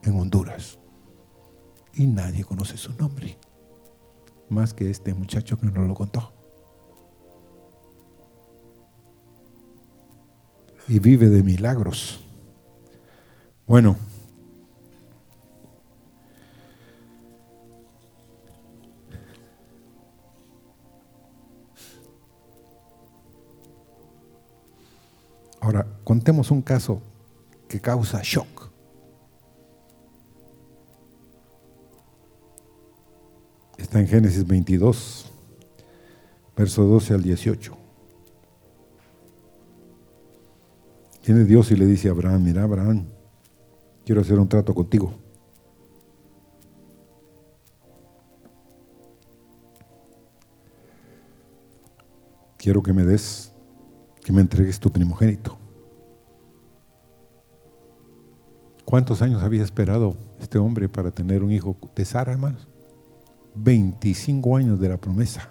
en Honduras. Y nadie conoce su nombre, más que este muchacho que nos lo contó. Y vive de milagros. Bueno, Ahora, contemos un caso que causa shock. Está en Génesis 22, verso 12 al 18. Viene Dios y le dice a Abraham, mira Abraham, quiero hacer un trato contigo. Quiero que me des que me entregues tu primogénito. ¿Cuántos años había esperado este hombre para tener un hijo de Sara, hermanos? 25 años de la promesa.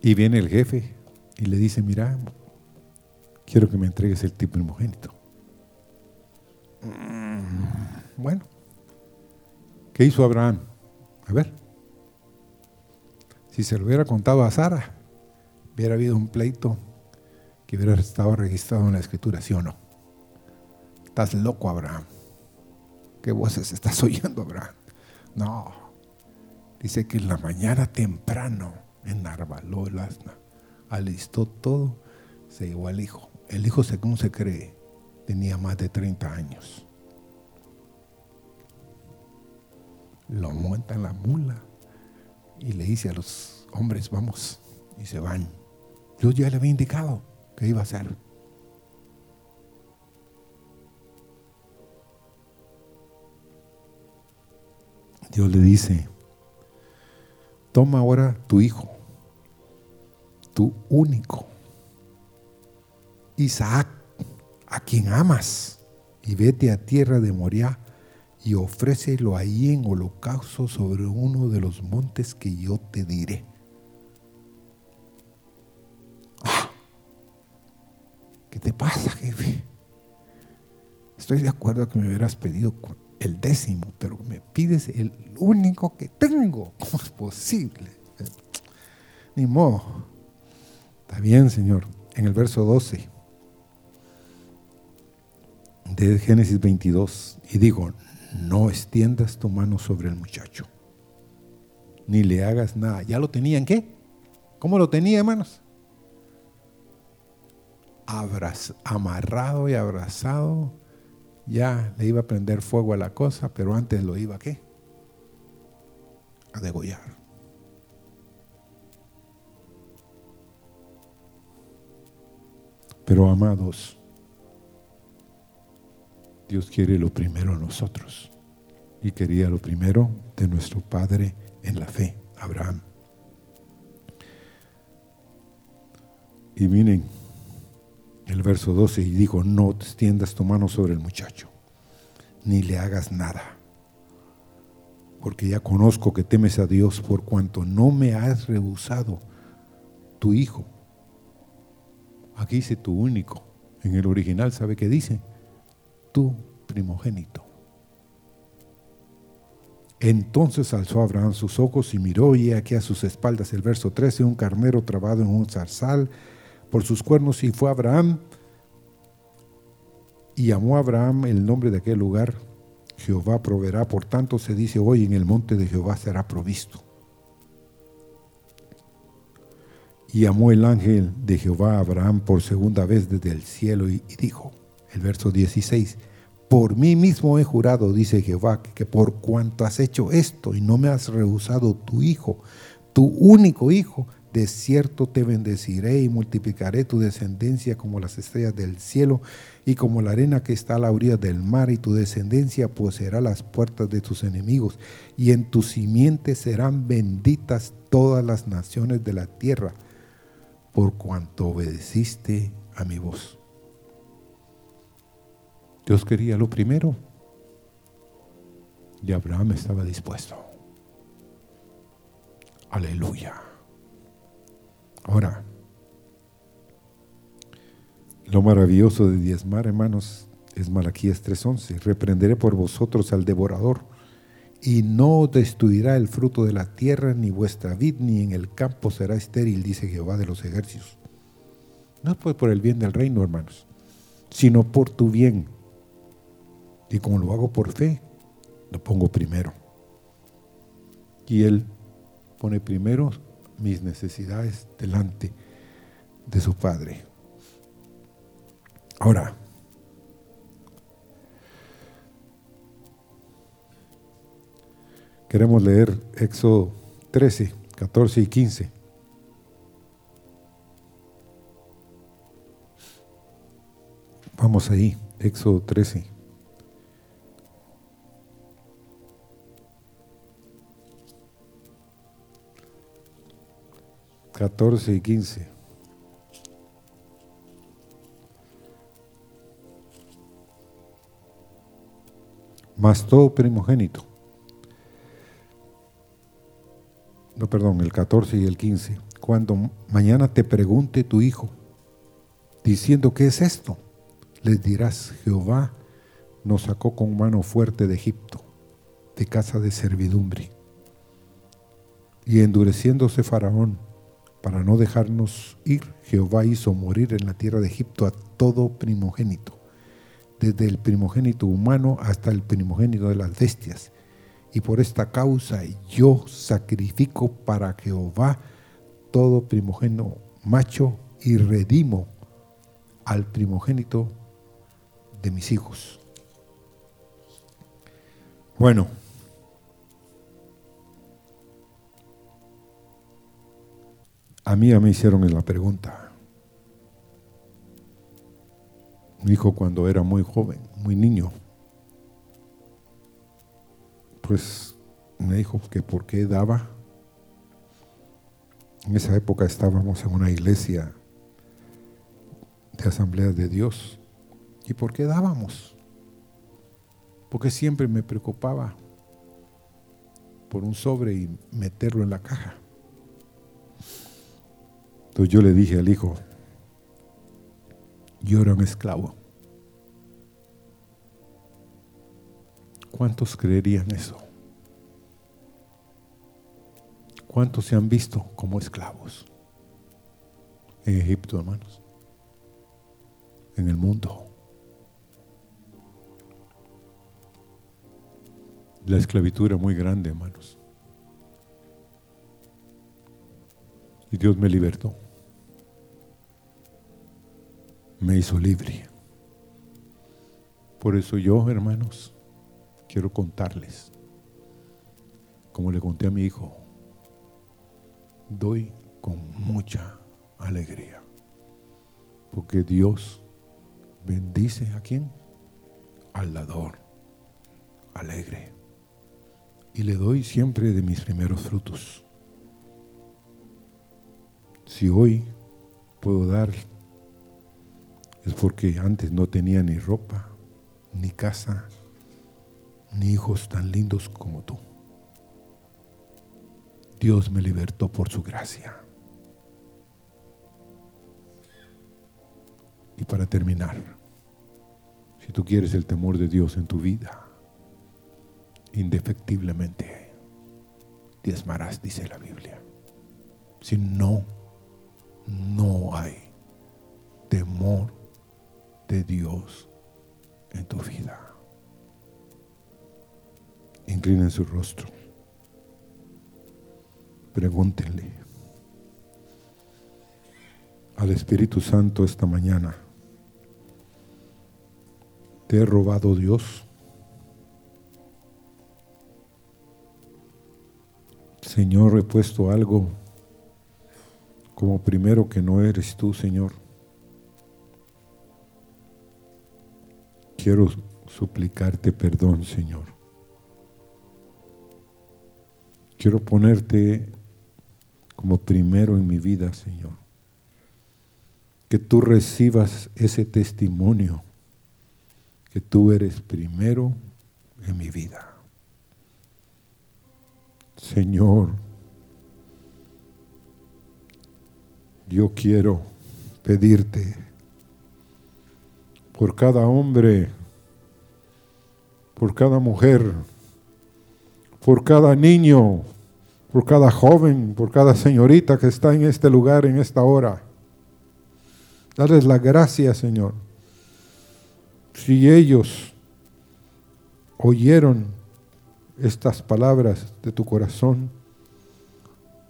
Y viene el jefe y le dice, mira, quiero que me entregues el tipo primogénito. Mm, bueno, ¿qué hizo Abraham? A ver, si se lo hubiera contado a Sara, hubiera habido un pleito que hubiera estado registrado en la escritura, ¿sí o no? Estás loco, Abraham. ¿Qué voces estás oyendo, Abraham? No. Dice que en la mañana temprano enarbaló el asna, alistó todo, se llevó al hijo. El hijo, según se cree, tenía más de 30 años. Lo monta en la mula y le dice a los hombres, vamos, y se van. Dios ya le había indicado que iba a hacer. Dios le dice, toma ahora tu hijo, tu único, Isaac, a quien amas, y vete a tierra de Moriah y ofrécelo ahí en holocausto sobre uno de los montes que yo te diré. Ah, ¿Qué te pasa, jefe? Estoy de acuerdo que me hubieras pedido el décimo, pero me pides el único que tengo. ¿Cómo es posible? Ni modo. Está bien, Señor. En el verso 12 de Génesis 22, y digo, no extiendas tu mano sobre el muchacho. ni le hagas nada. ¿Ya lo tenían qué? ¿Cómo lo tenía, hermanos? amarrado y abrazado. Ya le iba a prender fuego a la cosa, pero antes lo iba a qué? A degollar. Pero amados, Dios quiere lo primero a nosotros. Y quería lo primero de nuestro Padre en la fe, Abraham. Y miren, el verso 12, y dijo, no extiendas tu mano sobre el muchacho, ni le hagas nada, porque ya conozco que temes a Dios por cuanto no me has rehusado tu hijo Aquí dice tu único. En el original, ¿sabe qué dice? Tu primogénito. Entonces alzó Abraham sus ojos y miró y aquí a sus espaldas el verso 13, un carnero trabado en un zarzal por sus cuernos y fue Abraham y llamó a Abraham el nombre de aquel lugar. Jehová proveerá, por tanto se dice hoy en el monte de Jehová será provisto. Y amó el ángel de Jehová a Abraham por segunda vez desde el cielo y, dijo, el verso 16, por mí mismo he jurado, dice Jehová, que por cuanto has hecho esto y no me has rehusado tu hijo, tu único hijo, de cierto te bendeciré y multiplicaré tu descendencia como las estrellas del cielo y como la arena que está a la orilla del mar, y tu descendencia poseerá las puertas de tus enemigos, y en tu simiente serán benditas todas las naciones de la tierra por cuanto obedeciste a mi voz. Dios quería lo primero y Abraham estaba dispuesto. Aleluya. Ahora, lo maravilloso de diezmar, hermanos, es Malaquías 3.11. Reprenderé por vosotros al devorador y no destruirá el fruto de la tierra, ni vuestra vid, ni en el campo será estéril, dice Jehová de los ejércitos. No es pues por el bien del reino, hermanos, sino por tu bien. Y como lo hago por fe, lo pongo primero. Y Él pone primero mis necesidades delante de su Padre. Ahora, Queremos leer Éxodo 13, 14 y 15. Vamos ahí, Éxodo 13. Catorce y quince. Mas todo primogénito no, perdón, el 14 y el 15. Cuando mañana te pregunte tu hijo, diciendo, ¿qué es esto? Les dirás, Jehová nos sacó con mano fuerte de Egipto, de casa de servidumbre. Y endureciéndose Faraón, para no dejarnos ir, Jehová hizo morir en la tierra de Egipto a todo primogénito, desde el primogénito humano hasta el primogénito de las bestias, y por esta causa yo sacrifico para Jehová todo primogénito macho y redimo al primogénito de mis hijos. Bueno, a mí me hicieron la pregunta. Mi hijo cuando era muy joven, muy niño, pues me dijo que por qué daba. En esa época estábamos en una iglesia de Asamblea de Dios. ¿Y por qué dábamos? Porque siempre me preocupaba por un sobre y meterlo en la caja. Entonces yo le dije al hijo, yo era un esclavo. ¿Cuántos creerían eso? ¿Cuántos se han visto como esclavos en Egipto, hermanos? En el mundo. La esclavitud era muy grande, hermanos. Y Dios me libertó. Me hizo libre. Por eso yo, hermanos, quiero contarles, como le conté a mi hijo, doy con mucha alegría. Porque Dios bendice a quien? Al dador, alegre. Y le doy siempre de mis primeros frutos. Si hoy puedo dar, es porque antes no tenía ni ropa, ni casa, ni hijos tan lindos como tú. Dios me libertó por su gracia. Y para terminar, si tú quieres el temor de Dios en tu vida, indefectiblemente diezmarás, dice la Biblia. Si no, no hay temor de Dios en tu vida. Inclinen su rostro. Pregúntenle al Espíritu Santo esta mañana. ¿Te he robado Dios? Señor, he puesto algo como primero que no eres tú, Señor. Quiero suplicarte perdón, Señor. Quiero ponerte como primero en mi vida, Señor. Que tú recibas ese testimonio que tú eres primero en mi vida. Señor, yo quiero pedirte por cada hombre, por cada mujer, por cada niño, por cada joven, por cada señorita que está en este lugar, en esta hora. Darles la gracia, Señor si ellos oyeron estas palabras de tu corazón,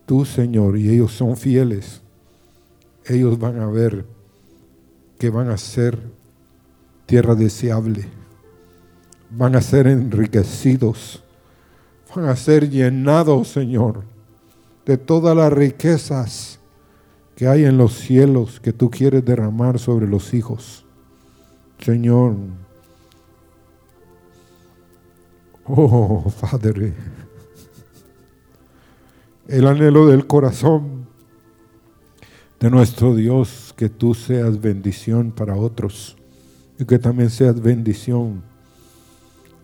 tú, Señor, y ellos son fieles, ellos van a ver que van a ser tierra deseable, van a ser enriquecidos, van a ser llenados, Señor, de todas las riquezas que hay en los cielos que tú quieres derramar sobre los hijos. Señor, oh Padre, el anhelo del corazón de nuestro Dios, que tú seas bendición para otros y que también seas bendición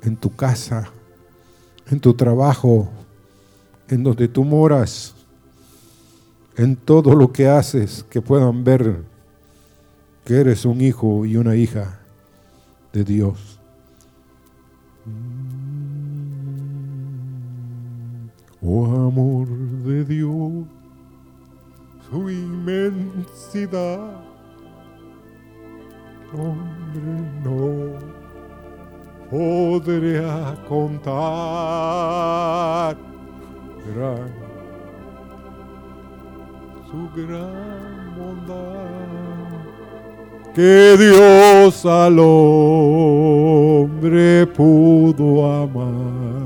en tu casa, en tu trabajo, en donde tú moras, en todo lo que haces, que puedan ver que eres un hijo y una hija de Dios. Oh amor de Dios, su inmensidad, hombre no podría contar su gran bondad que Dios al hombre pudo amar.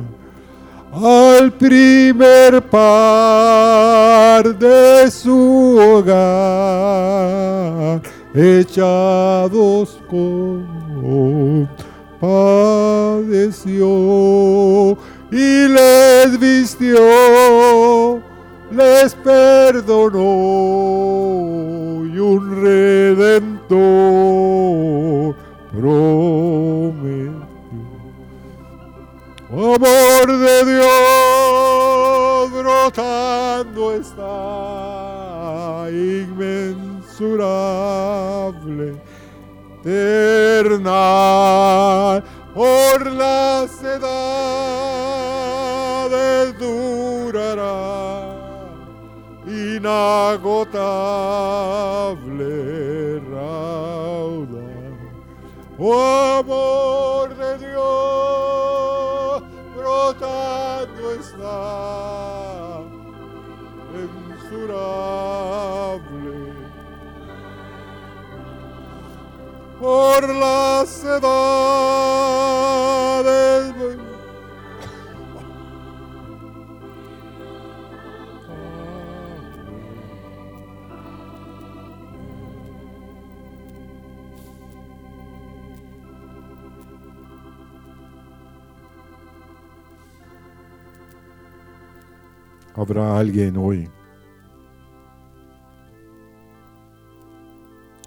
Al primer par de su hogar, echados con padeció y les vistió, les perdonó y un redentor prometió. Amor de Dios brotando está inmensurable, eternal, por las edades durará, inagotable Oh amor de Dios, brotando está en por las edades. Habrá alguien hoy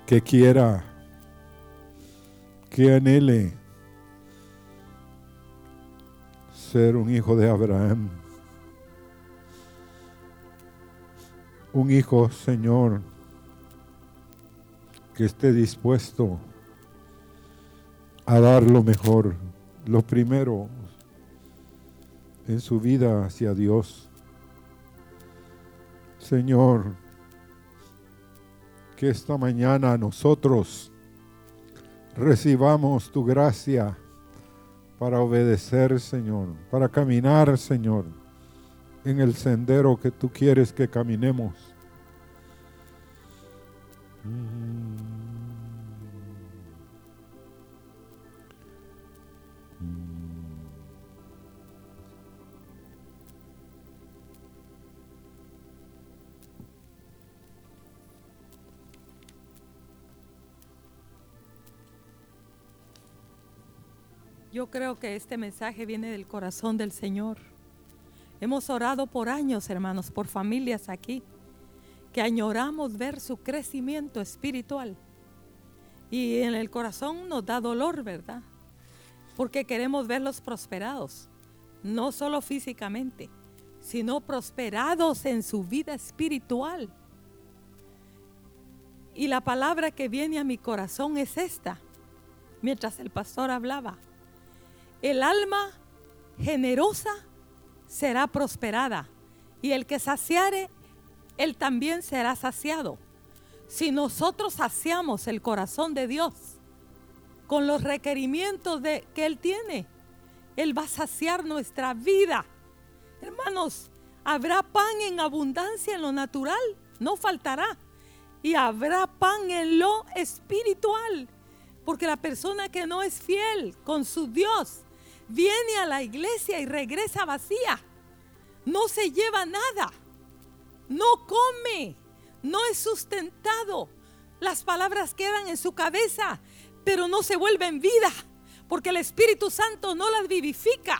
que quiera, que anhele ser un hijo de Abraham. Un hijo, Señor, que esté dispuesto a dar lo mejor, lo primero en su vida hacia Dios. Señor, que esta mañana nosotros recibamos tu gracia para obedecer, Señor, para caminar, Señor, en el sendero que tú quieres que caminemos. Yo creo que este mensaje viene del corazón del Señor. Hemos orado por años, hermanos, por familias aquí, que añoramos ver su crecimiento espiritual. Y en el corazón nos da dolor, ¿verdad? Porque queremos verlos prosperados, no solo físicamente, sino prosperados en su vida espiritual. Y la palabra que viene a mi corazón es esta, mientras el pastor hablaba. El alma generosa será prosperada y el que saciare, él también será saciado. Si nosotros saciamos el corazón de Dios con los requerimientos de, que Él tiene, Él va a saciar nuestra vida. Hermanos, habrá pan en abundancia en lo natural, no faltará. Y habrá pan en lo espiritual. Porque la persona que no es fiel con su Dios, viene a la iglesia y regresa vacía. No se lleva nada. No come. No es sustentado. Las palabras quedan en su cabeza, pero no se vuelven vida, porque el Espíritu Santo no las vivifica.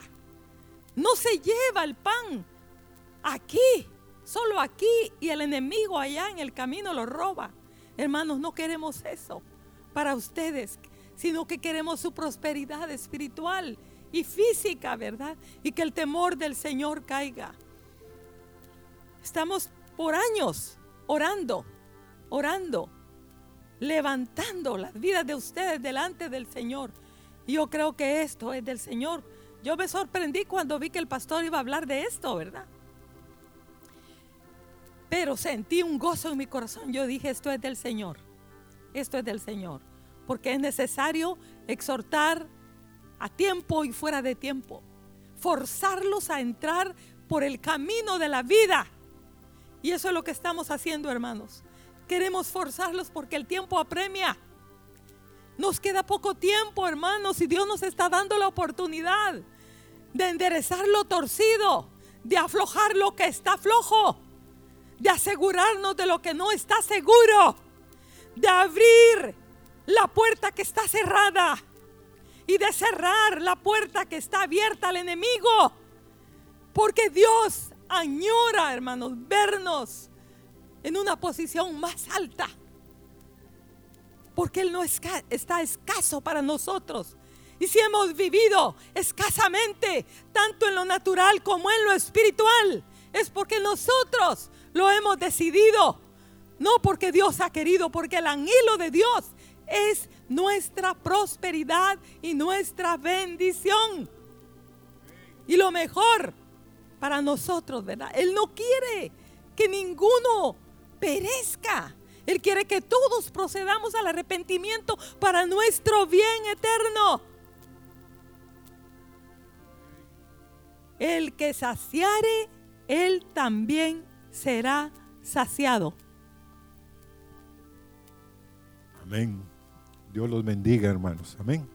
No se lleva el pan aquí, solo aquí, y el enemigo allá en el camino lo roba. Hermanos, no queremos eso para ustedes, sino que queremos su prosperidad espiritual y física, ¿verdad? Y que el temor del Señor caiga. Estamos por años orando, orando, levantando las vidas de ustedes delante del Señor. Y yo creo que esto es del Señor. Yo me sorprendí cuando vi que el pastor iba a hablar de esto, ¿verdad? Pero sentí un gozo en mi corazón. Yo dije, esto es del Señor. Esto es del Señor. Porque es necesario exhortar, a tiempo y fuera de tiempo. Forzarlos a entrar por el camino de la vida. Y eso es lo que estamos haciendo, hermanos. Queremos forzarlos porque el tiempo apremia. Nos queda poco tiempo, hermanos, y Dios nos está dando la oportunidad de enderezar lo torcido, de aflojar lo que está flojo, de asegurarnos de lo que no está seguro, de abrir la puerta que está cerrada y de cerrar la puerta que está abierta al enemigo. Porque Dios añora, hermanos, vernos en una posición más alta. Porque Él no está escaso para nosotros. Y si hemos vivido escasamente, tanto en lo natural como en lo espiritual, es porque nosotros lo hemos decidido. No porque Dios ha querido, porque el anhelo de Dios es nuestra prosperidad y nuestra bendición. Y lo mejor para nosotros, ¿verdad? Él no quiere que ninguno perezca. Él quiere que todos procedamos al arrepentimiento para nuestro bien eterno. El que saciare, él también será saciado. Amén. Dios los bendiga, hermanos. Amén.